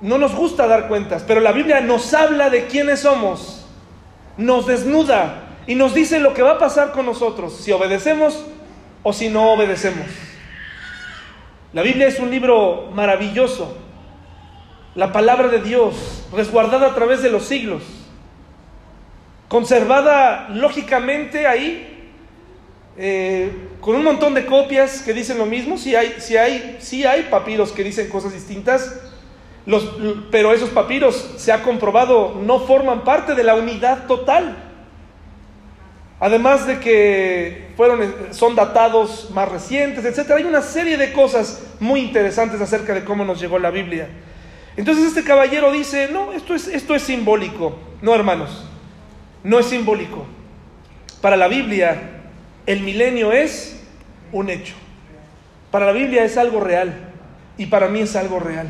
No nos gusta dar cuentas, pero la Biblia nos habla de quiénes somos. Nos desnuda y nos dice lo que va a pasar con nosotros, si obedecemos o si no obedecemos. La Biblia es un libro maravilloso, la palabra de Dios, resguardada a través de los siglos, conservada lógicamente ahí, eh, con un montón de copias que dicen lo mismo, si hay, si hay, si hay papiros que dicen cosas distintas, los, pero esos papiros, se ha comprobado, no forman parte de la unidad total. Además de que fueron, son datados más recientes, etc. Hay una serie de cosas muy interesantes acerca de cómo nos llegó la Biblia. Entonces este caballero dice, no, esto es, esto es simbólico. No, hermanos, no es simbólico. Para la Biblia, el milenio es un hecho. Para la Biblia es algo real. Y para mí es algo real.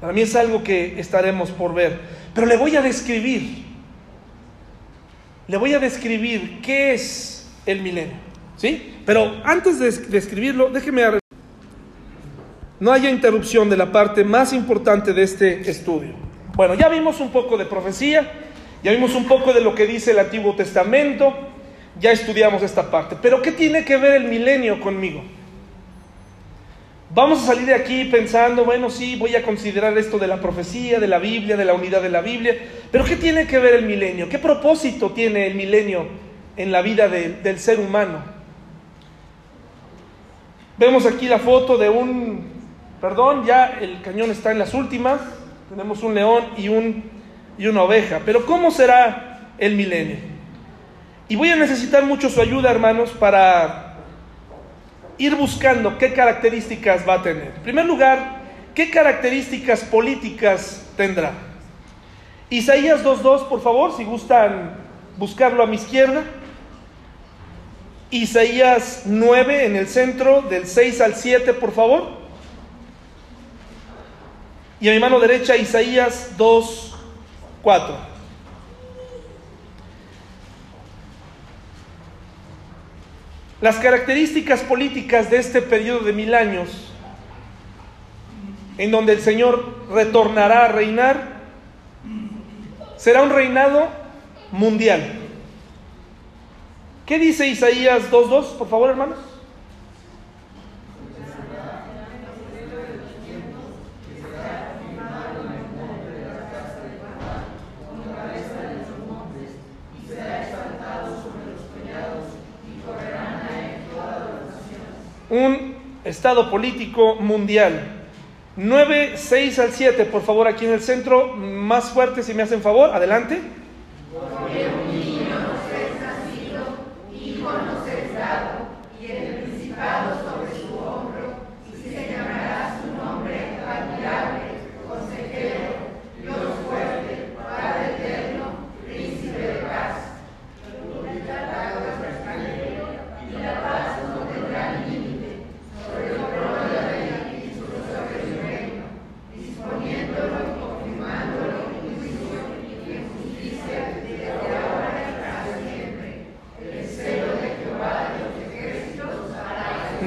Para mí es algo que estaremos por ver. Pero le voy a describir le voy a describir qué es el milenio. ¿Sí? Pero antes de describirlo, déjeme... No haya interrupción de la parte más importante de este estudio. Bueno, ya vimos un poco de profecía, ya vimos un poco de lo que dice el Antiguo Testamento, ya estudiamos esta parte. Pero ¿qué tiene que ver el milenio conmigo? Vamos a salir de aquí pensando, bueno, sí, voy a considerar esto de la profecía, de la Biblia, de la unidad de la Biblia, pero ¿qué tiene que ver el milenio? ¿Qué propósito tiene el milenio en la vida del ser humano? Vemos aquí la foto de un, perdón, ya el cañón está en las últimas, tenemos un león y, un, y una oveja, pero ¿cómo será el milenio? Y voy a necesitar mucho su ayuda, hermanos, para ir buscando qué características va a tener. En primer lugar, ¿qué características políticas tendrá? Isaías 2.2, por favor, si gustan buscarlo a mi izquierda. Isaías 9 en el centro, del 6 al 7, por favor. Y a mi mano derecha, Isaías 2.4. Las características políticas de este periodo de mil años, en donde el Señor retornará a reinar, será un reinado mundial. ¿Qué dice Isaías 2.2, por favor, hermanos? un estado político mundial. 9, 6 al 7, por favor, aquí en el centro, más fuerte si me hacen favor, adelante.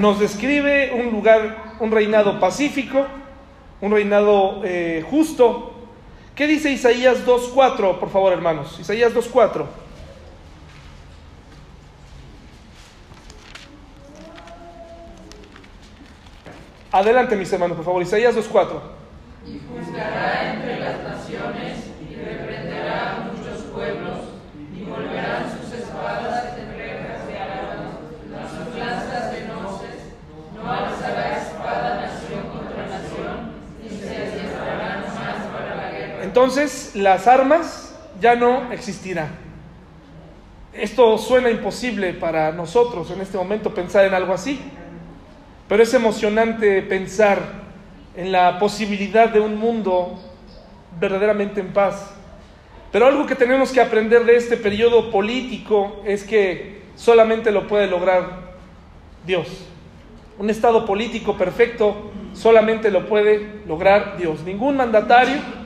Nos describe un lugar, un reinado pacífico, un reinado eh, justo. ¿Qué dice Isaías 2.4, por favor, hermanos? Isaías 2.4. Adelante, mis hermanos, por favor. Isaías 2.4. Y juzgará entre las naciones y reprenderá a muchos pueblos y volverán sus espadas no alzará espada nación contra nación, entonces las armas ya no existirán. Esto suena imposible para nosotros en este momento pensar en algo así, pero es emocionante pensar en la posibilidad de un mundo verdaderamente en paz. Pero algo que tenemos que aprender de este periodo político es que solamente lo puede lograr Dios. Un estado político perfecto solamente lo puede lograr Dios. Ningún mandatario,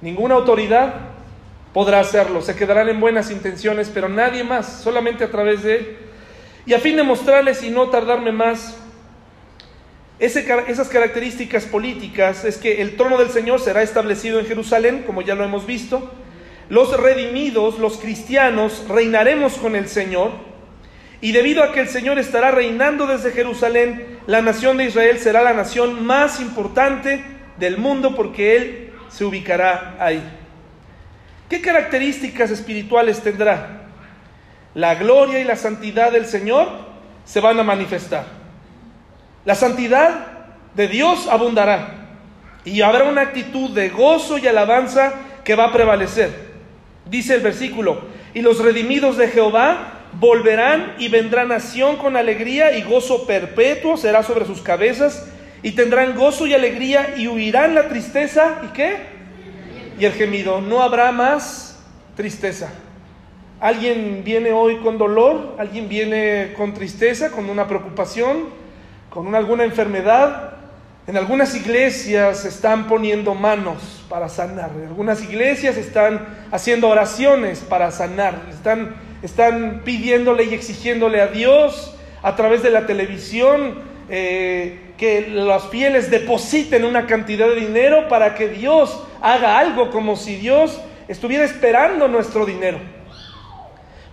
ninguna autoridad podrá hacerlo. Se quedarán en buenas intenciones, pero nadie más, solamente a través de Él. Y a fin de mostrarles y no tardarme más, esas características políticas es que el trono del Señor será establecido en Jerusalén, como ya lo hemos visto. Los redimidos, los cristianos, reinaremos con el Señor. Y debido a que el Señor estará reinando desde Jerusalén, la nación de Israel será la nación más importante del mundo porque Él se ubicará ahí. ¿Qué características espirituales tendrá? La gloria y la santidad del Señor se van a manifestar. La santidad de Dios abundará y habrá una actitud de gozo y alabanza que va a prevalecer. Dice el versículo, y los redimidos de Jehová volverán y vendrán nación con alegría y gozo perpetuo será sobre sus cabezas y tendrán gozo y alegría y huirán la tristeza y qué? Y el gemido. No habrá más tristeza. ¿Alguien viene hoy con dolor? ¿Alguien viene con tristeza, con una preocupación, con alguna enfermedad? En algunas iglesias están poniendo manos para sanar. En algunas iglesias están haciendo oraciones para sanar. Están están pidiéndole y exigiéndole a Dios a través de la televisión eh, que los fieles depositen una cantidad de dinero para que Dios haga algo como si Dios estuviera esperando nuestro dinero.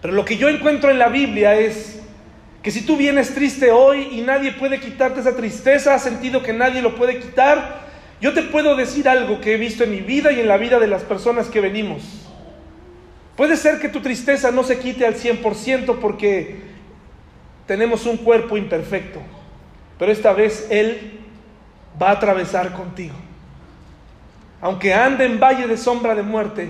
Pero lo que yo encuentro en la Biblia es que si tú vienes triste hoy y nadie puede quitarte esa tristeza, has sentido que nadie lo puede quitar, yo te puedo decir algo que he visto en mi vida y en la vida de las personas que venimos. Puede ser que tu tristeza no se quite al 100% porque tenemos un cuerpo imperfecto, pero esta vez Él va a atravesar contigo. Aunque ande en valle de sombra de muerte,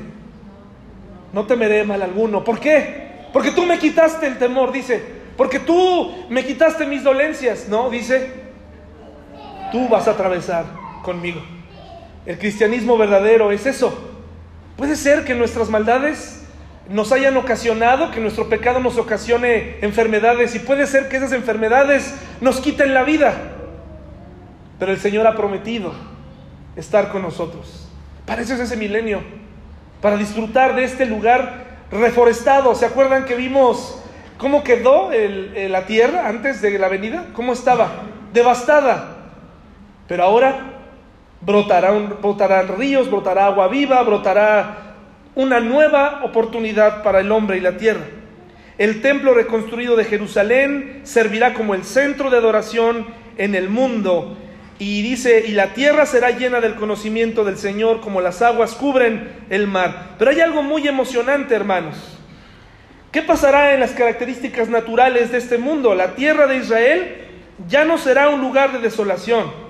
no temeré mal alguno. ¿Por qué? Porque tú me quitaste el temor, dice. Porque tú me quitaste mis dolencias, ¿no? Dice, tú vas a atravesar conmigo. El cristianismo verdadero es eso. Puede ser que nuestras maldades nos hayan ocasionado, que nuestro pecado nos ocasione enfermedades y puede ser que esas enfermedades nos quiten la vida. Pero el Señor ha prometido estar con nosotros. Para eso es ese milenio, para disfrutar de este lugar reforestado. ¿Se acuerdan que vimos cómo quedó la tierra antes de la venida? ¿Cómo estaba? Devastada. Pero ahora brotarán, brotarán ríos, brotará agua viva, brotará una nueva oportunidad para el hombre y la tierra. El templo reconstruido de Jerusalén servirá como el centro de adoración en el mundo. Y dice, y la tierra será llena del conocimiento del Señor como las aguas cubren el mar. Pero hay algo muy emocionante, hermanos. ¿Qué pasará en las características naturales de este mundo? La tierra de Israel ya no será un lugar de desolación.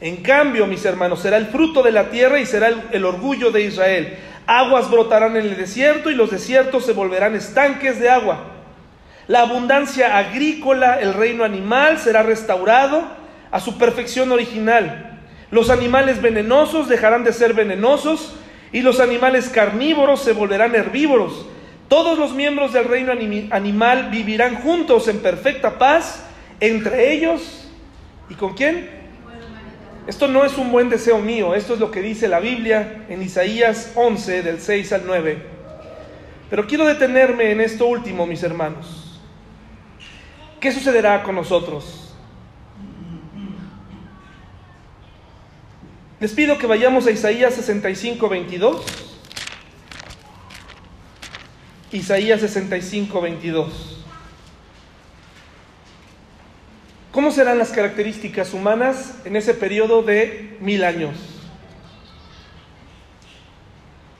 En cambio, mis hermanos, será el fruto de la tierra y será el, orgullo de Israel. Aguas brotarán en el desierto y los desiertos se volverán estanques de agua. La abundancia agrícola, el reino animal será restaurado a su perfección original. Los animales venenosos dejarán de ser venenosos y los animales carnívoros se volverán herbívoros. Todos los miembros del reino animal vivirán juntos en perfecta paz entre ellos. ¿Y con quién? Esto no es un buen deseo mío, esto es lo que dice la Biblia en Isaías 11 del 6 al 9. Pero quiero detenerme en esto último, mis hermanos. ¿Qué sucederá con nosotros? Les pido que vayamos a Isaías 65, 22. Isaías 65, 22. ¿Cómo serán las características humanas en ese periodo de mil años?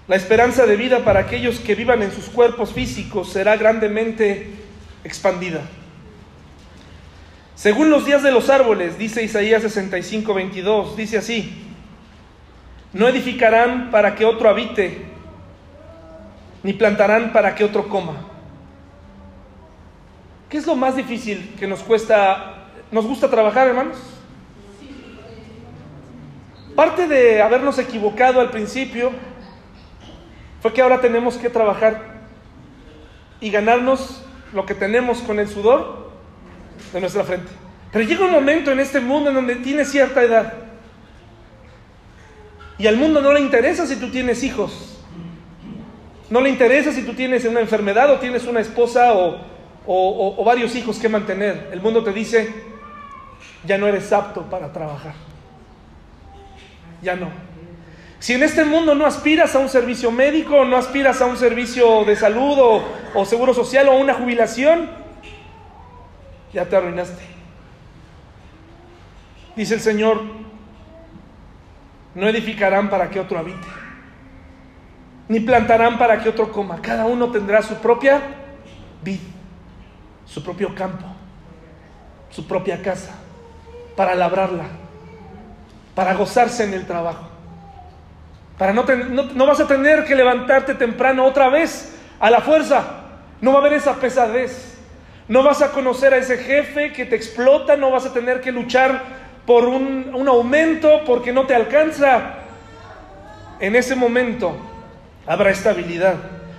La esperanza de vida para aquellos que vivan en sus cuerpos físicos será grandemente expandida. Según los días de los árboles, dice Isaías 65, 22, dice así, No edificarán para que otro habite, ni plantarán para que otro coma. ¿Qué es lo más difícil que nos cuesta, nos gusta trabajar, hermanos? Parte de habernos equivocado al principio fue que ahora tenemos que trabajar y ganarnos lo que tenemos con el sudor de nuestra frente. Pero llega un momento en este mundo en donde tienes cierta edad y al mundo no le interesa si tú tienes hijos. No le interesa si tú tienes una enfermedad o tienes una esposa o, o, varios hijos que mantener. El mundo te dice, ya no eres apto para trabajar. Ya no. Si en este mundo no aspiras a un servicio médico, no aspiras a un servicio de salud o, seguro social o una jubilación, ya te arruinaste. Dice el Señor, no edificarán para que otro habite, ni plantarán para que otro coma. Cada uno tendrá su propia vid, su propio campo, su propia casa, para labrarla, para gozarse en el trabajo. Para no, no, vas a tener que levantarte temprano otra vez a la fuerza. No va a haber esa pesadez. No vas a conocer a ese jefe que te explota. No vas a tener que luchar por un, un aumento porque no te alcanza. En ese momento habrá estabilidad.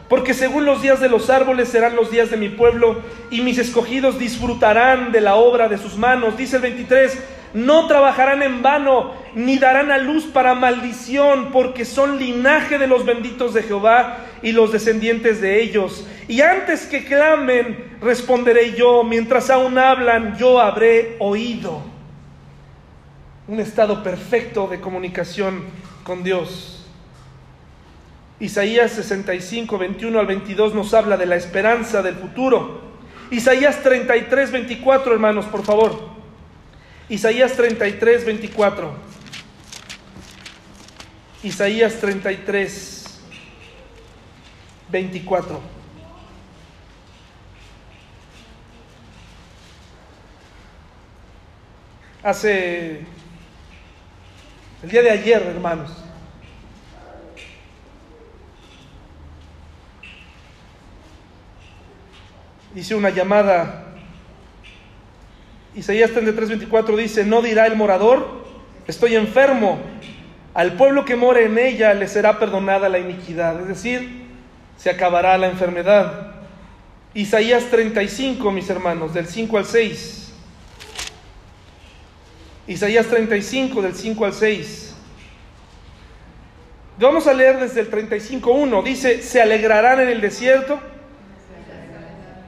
Porque según los días de los árboles serán los días de mi pueblo y mis escogidos disfrutarán de la obra de sus manos. Dice el 23, no trabajarán en vano, ni darán a luz para maldición, porque son linaje de los benditos de Jehová y los descendientes de ellos. Y antes que clamen, responderé yo, mientras aún hablan, yo habré oído. Un estado perfecto de comunicación con Dios. Isaías 65, 21 al 22 nos habla de la esperanza del futuro. Isaías 33, 24, hermanos, por favor. Isaías 33, 24. Isaías 33, 24. Hace el día de ayer, hermanos, hice una llamada Isaías 33, 24 dice, no dirá el morador, estoy enfermo, al pueblo que more en ella le será perdonada la iniquidad, es decir, se acabará la enfermedad. Isaías 35, mis hermanos, del 5 al 6. Isaías 35, del 5 al 6. Vamos a leer desde el 35.1. Dice, se alegrarán en el desierto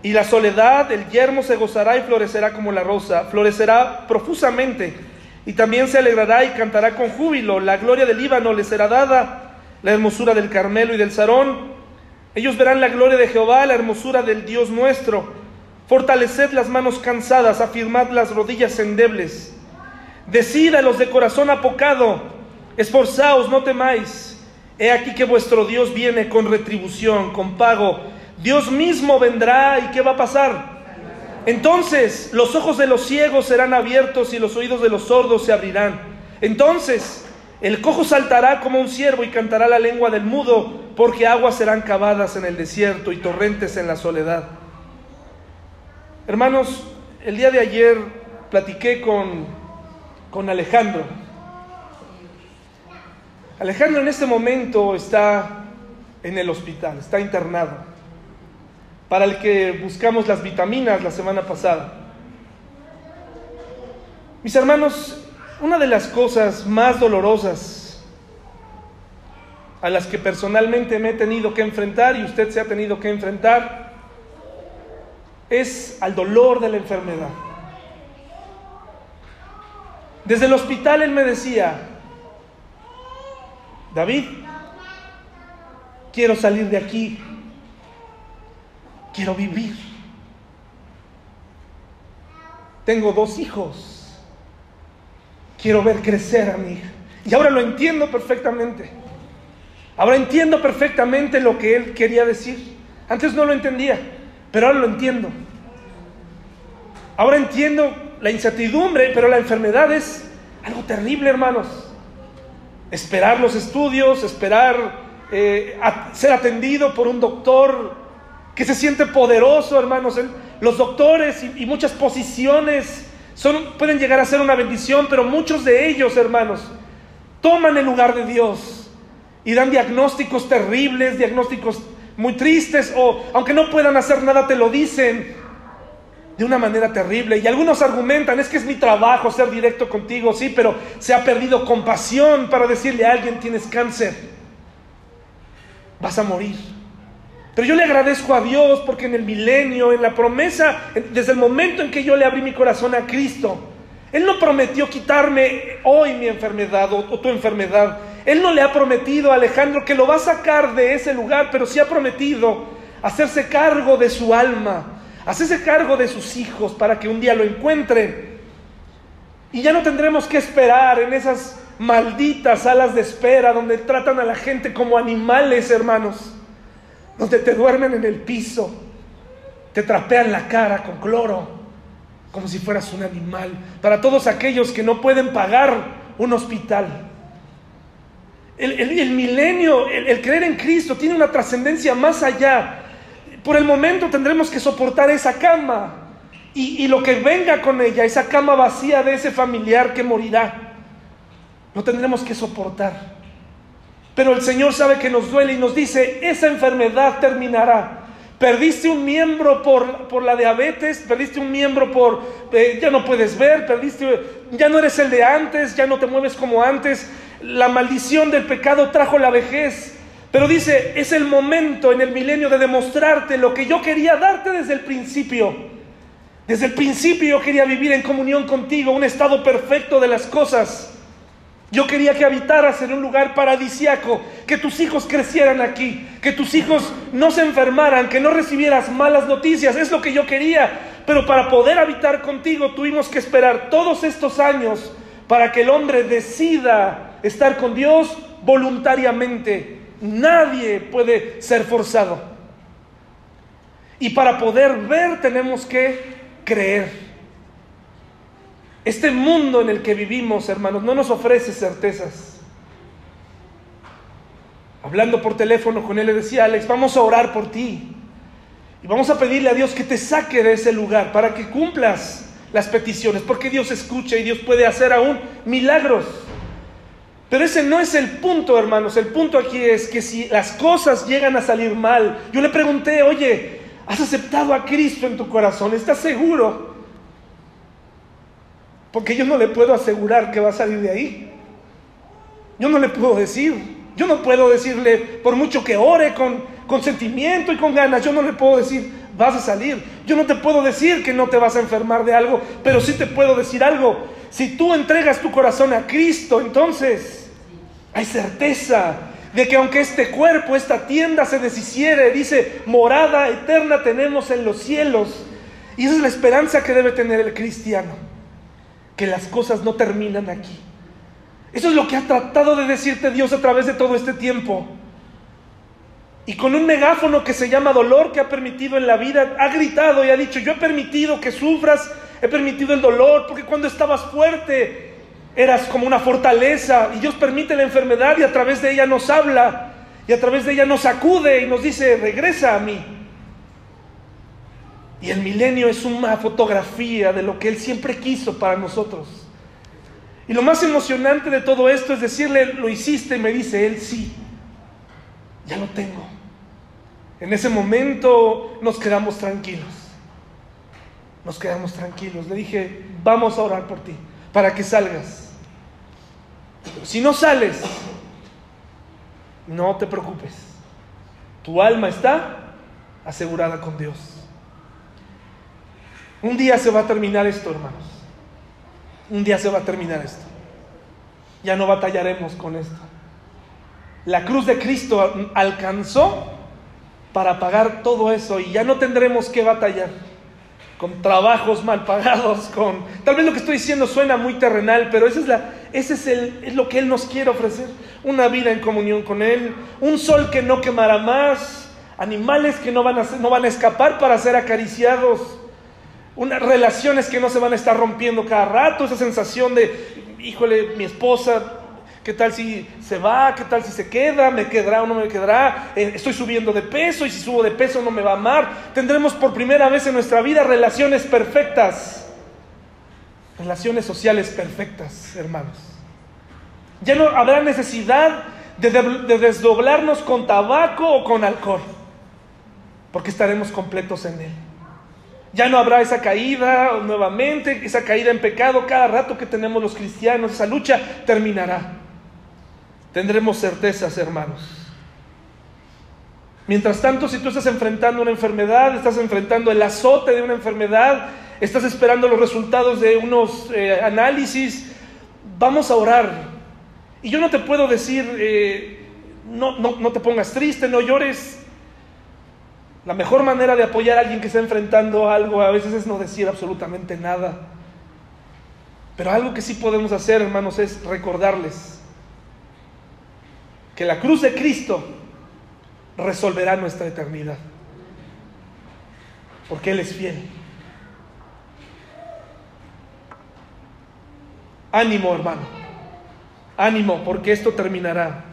y la soledad, el yermo se gozará y florecerá como la rosa, florecerá profusamente, y también se alegrará y cantará con júbilo. La gloria del Líbano le será dada, la hermosura del Carmelo y del Sarón. Ellos verán la gloria de Jehová, la hermosura del Dios nuestro. Fortaleced las manos cansadas, afirmad las rodillas endebles. Decid a los de corazón apocado, esforzaos, no temáis. He aquí que vuestro Dios viene con retribución, con pago Dios mismo vendrá y ¿qué va a pasar? Entonces los ojos de los ciegos serán abiertos y los oídos de los sordos se abrirán. Entonces el cojo saltará como un ciervo y cantará la lengua del mudo, porque aguas serán cavadas en el desierto y torrentes en la soledad. Hermanos, el día de ayer platiqué con, con Alejandro. Alejandro en este momento está en el hospital, está internado para el que buscamos las vitaminas la semana pasada. Mis hermanos, una de las cosas más dolorosas a las que personalmente me he tenido que enfrentar y usted se ha tenido que enfrentar es al dolor de la enfermedad. Desde el hospital él me decía, David, quiero salir de aquí, quiero vivir. Tengo dos hijos. Quiero ver crecer a mi hija. Y ahora lo entiendo perfectamente. Ahora entiendo perfectamente lo que él quería decir. Antes no lo entendía, pero ahora lo entiendo. Ahora entiendo la incertidumbre, pero la enfermedad es algo terrible, hermanos. esperar los estudios, esperar eh, ser atendido por un doctor que se siente poderoso, hermanos. Los doctores y, muchas posiciones son, pueden llegar a ser una bendición, pero muchos de ellos, hermanos, toman el lugar de Dios y dan diagnósticos terribles, diagnósticos muy tristes, o aunque no puedan hacer nada, te lo dicen de una manera terrible. Y algunos argumentan, es que es mi trabajo ser directo contigo, sí, pero se ha perdido compasión para decirle a alguien, tienes cáncer, vas a morir. Pero yo le agradezco a Dios porque en el milenio, en la promesa, desde el momento en que yo le abrí mi corazón a Cristo, Él no prometió quitarme hoy mi enfermedad o, tu enfermedad. Él no le ha prometido a Alejandro que lo va a sacar de ese lugar, pero sí ha prometido hacerse cargo de su alma, hacerse cargo de sus hijos para que un día lo encuentren. Y ya no tendremos que esperar en esas malditas salas de espera donde tratan a la gente como animales, hermanos donde te duermen en el piso, te trapean la cara con cloro, como si fueras un animal, para todos aquellos que no pueden pagar un hospital. El, milenio, el, creer en Cristo tiene una trascendencia más allá. Por el momento tendremos que soportar esa cama y, y lo que venga con ella, esa cama vacía de ese familiar que morirá. Lo tendremos que soportar. Pero el Señor sabe que nos duele y nos dice, esa enfermedad terminará. Perdiste un miembro por, por la diabetes, perdiste un miembro por, eh, ya no puedes ver, perdiste, ya no eres el de antes, ya no te mueves como antes. La maldición del pecado trajo la vejez. Pero dice, es el momento en el milenio de demostrarte lo que yo quería darte desde el principio. Desde el principio yo quería vivir en comunión contigo, un estado perfecto de las cosas. Yo quería que habitaras en un lugar paradisiaco, que tus hijos crecieran aquí, que tus hijos no se enfermaran, que no recibieras malas noticias. Es lo que yo quería. Pero para poder habitar contigo tuvimos que esperar todos estos años para que el hombre decida estar con Dios voluntariamente. Nadie puede ser forzado. Y para poder ver tenemos que creer. Este mundo en el que vivimos, hermanos, no nos ofrece certezas. Hablando por teléfono con él, le decía, Alex, vamos a orar por ti. Y vamos a pedirle a Dios que te saque de ese lugar para que cumplas las peticiones, porque Dios escucha y Dios puede hacer aún milagros. Pero ese no es el punto, hermanos. El punto aquí es que si las cosas llegan a salir mal, yo le pregunté, oye, ¿has aceptado a Cristo en tu corazón? ¿Estás seguro? Porque yo no le puedo asegurar que va a salir de ahí. Yo no le puedo decir. Yo no puedo decirle, por mucho que ore con, sentimiento y con ganas, yo no le puedo decir, vas a salir. Yo no te puedo decir que no te vas a enfermar de algo, pero sí te puedo decir algo. Si tú entregas tu corazón a Cristo, entonces hay certeza de que aunque este cuerpo, esta tienda se deshiciere, dice, morada eterna tenemos en los cielos. Y esa es la esperanza que debe tener el cristiano que las cosas no terminan aquí. Eso es lo que ha tratado de decirte Dios a través de todo este tiempo. Y con un megáfono que se llama dolor que ha permitido en la vida, ha gritado y ha dicho, yo he permitido que sufras, he permitido el dolor, porque cuando estabas fuerte eras como una fortaleza y Dios permite la enfermedad y a través de ella nos habla y a través de ella nos sacude y nos dice, regresa a mí. Y el milenio es una fotografía de lo que Él siempre quiso para nosotros. Y lo más emocionante de todo esto es decirle, lo hiciste, y me dice Él, sí, ya lo tengo. En ese momento nos quedamos tranquilos. Nos quedamos tranquilos. Le dije, vamos a orar por ti, para que salgas. Si no sales, no te preocupes. Tu alma está asegurada con Dios. Un día se va a terminar esto, hermanos. Un día se va a terminar esto. Ya no batallaremos con esto. La cruz de Cristo alcanzó para pagar todo eso y ya no tendremos que batallar con trabajos mal pagados, con tal vez lo que estoy diciendo suena muy terrenal, pero esa es la ese es, el, es lo que él nos quiere ofrecer, una vida en comunión con él, un sol que no quemará más, animales que no van a, no van a escapar para ser acariciados, unas relaciones que no se van a estar rompiendo cada rato, esa sensación de, híjole, mi esposa, ¿Qué tal si se va? ¿Qué tal si se queda? ¿Me quedará o no me quedará? Eh, estoy subiendo de peso y si subo de peso no me va a amar. Tendremos por primera vez en nuestra vida relaciones perfectas. Relaciones sociales perfectas, hermanos. Ya no habrá necesidad de, de desdoblarnos con tabaco o con alcohol, porque estaremos completos en Él. Ya no habrá esa caída nuevamente, esa caída en pecado cada rato que tenemos los cristianos, esa lucha terminará. Tendremos certezas, hermanos. Mientras tanto, si tú estás enfrentando una enfermedad, estás enfrentando el azote de una enfermedad, estás esperando los resultados de unos eh, análisis, vamos a orar. Y yo no te puedo decir, eh, no, no, no te pongas triste, no llores, la mejor manera de apoyar a alguien que está enfrentando algo a veces es no decir absolutamente nada. Pero algo que sí podemos hacer, hermanos, es recordarles que la cruz de Cristo resolverá nuestra eternidad. Porque Él es fiel. Ánimo, hermano. Ánimo, porque esto terminará.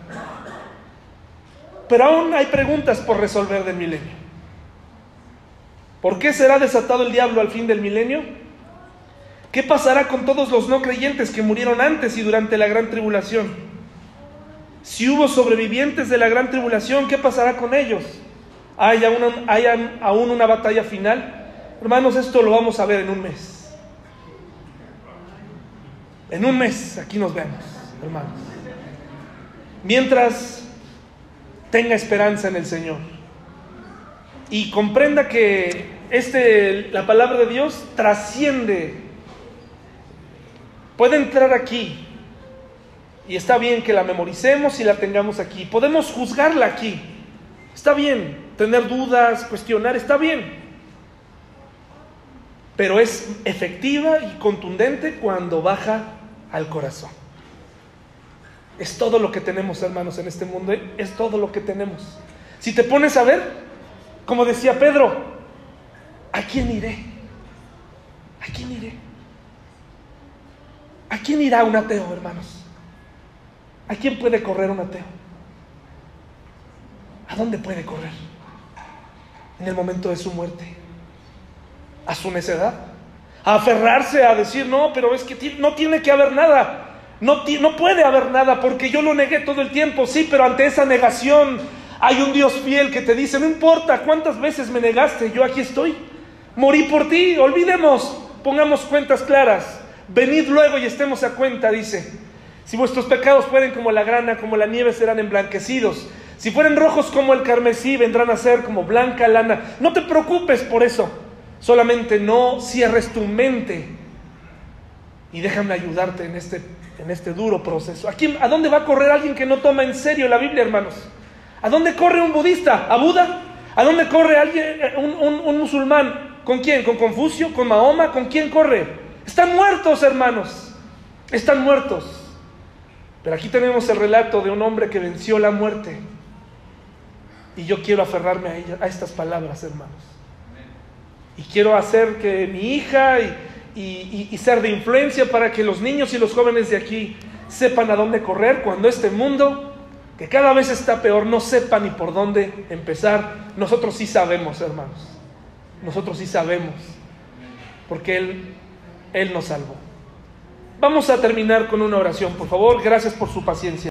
Pero aún hay preguntas por resolver del milenio. ¿Por qué será desatado el diablo al fin del milenio? ¿Qué pasará con todos los no creyentes que murieron antes y durante la gran tribulación? Si hubo sobrevivientes de la gran tribulación, ¿qué pasará con ellos? ¿Hay aún, una batalla final? Hermanos, esto lo vamos a ver en un mes. En un mes, aquí nos vemos, hermanos. Mientras tenga esperanza en el Señor y comprenda que este, la palabra de Dios trasciende. Puede entrar aquí. Y está bien que la memoricemos y la tengamos aquí. Podemos juzgarla aquí. Está bien tener dudas, cuestionar, está bien. Pero es efectiva y contundente cuando baja al corazón. Es todo lo que tenemos, hermanos, en este mundo. Es todo lo que tenemos. Si te pones a ver, como decía Pedro, ¿A quién iré? ¿A quién iré? ¿A quién irá un ateo, hermanos? ¿A quién puede correr un ateo? ¿A dónde puede correr? En el momento de su muerte. ¿A su necedad? A aferrarse a decir, no, pero es que no tiene que haber nada. No, no puede haber nada porque yo lo negué todo el tiempo. Sí, pero ante esa negación hay un Dios fiel que te dice, no importa cuántas veces me negaste, yo aquí estoy. Morí por ti, olvidemos, pongamos cuentas claras. Venid luego y estemos a cuenta, dice. Si vuestros pecados fueren como la grana, como la nieve, serán emblanquecidos. Si fueren rojos como el carmesí, vendrán a ser como blanca lana. No te preocupes por eso. Solamente no cierres tu mente. Y déjame ayudarte en este, en este duro proceso. ¿A, ¿A dónde va a correr alguien que no toma en serio la Biblia, hermanos? ¿A dónde corre un budista? ¿A Buda? ¿A dónde corre alguien, un, un musulmán? ¿Con quién? ¿Con Confucio? ¿Con Mahoma? ¿Con quién corre? Están muertos, hermanos. Están muertos. Pero aquí tenemos el relato de un hombre que venció la muerte. Y yo quiero aferrarme a, ella, a estas palabras, hermanos. Y quiero hacer que mi hija y, y ser de influencia para que los niños y los jóvenes de aquí sepan a dónde correr cuando este mundo, que cada vez está peor, no sepa ni por dónde empezar. Nosotros sí sabemos, hermanos. Nosotros sí sabemos, porque Él, Él nos salvó. Vamos a terminar con una oración, por favor. Gracias por su paciencia.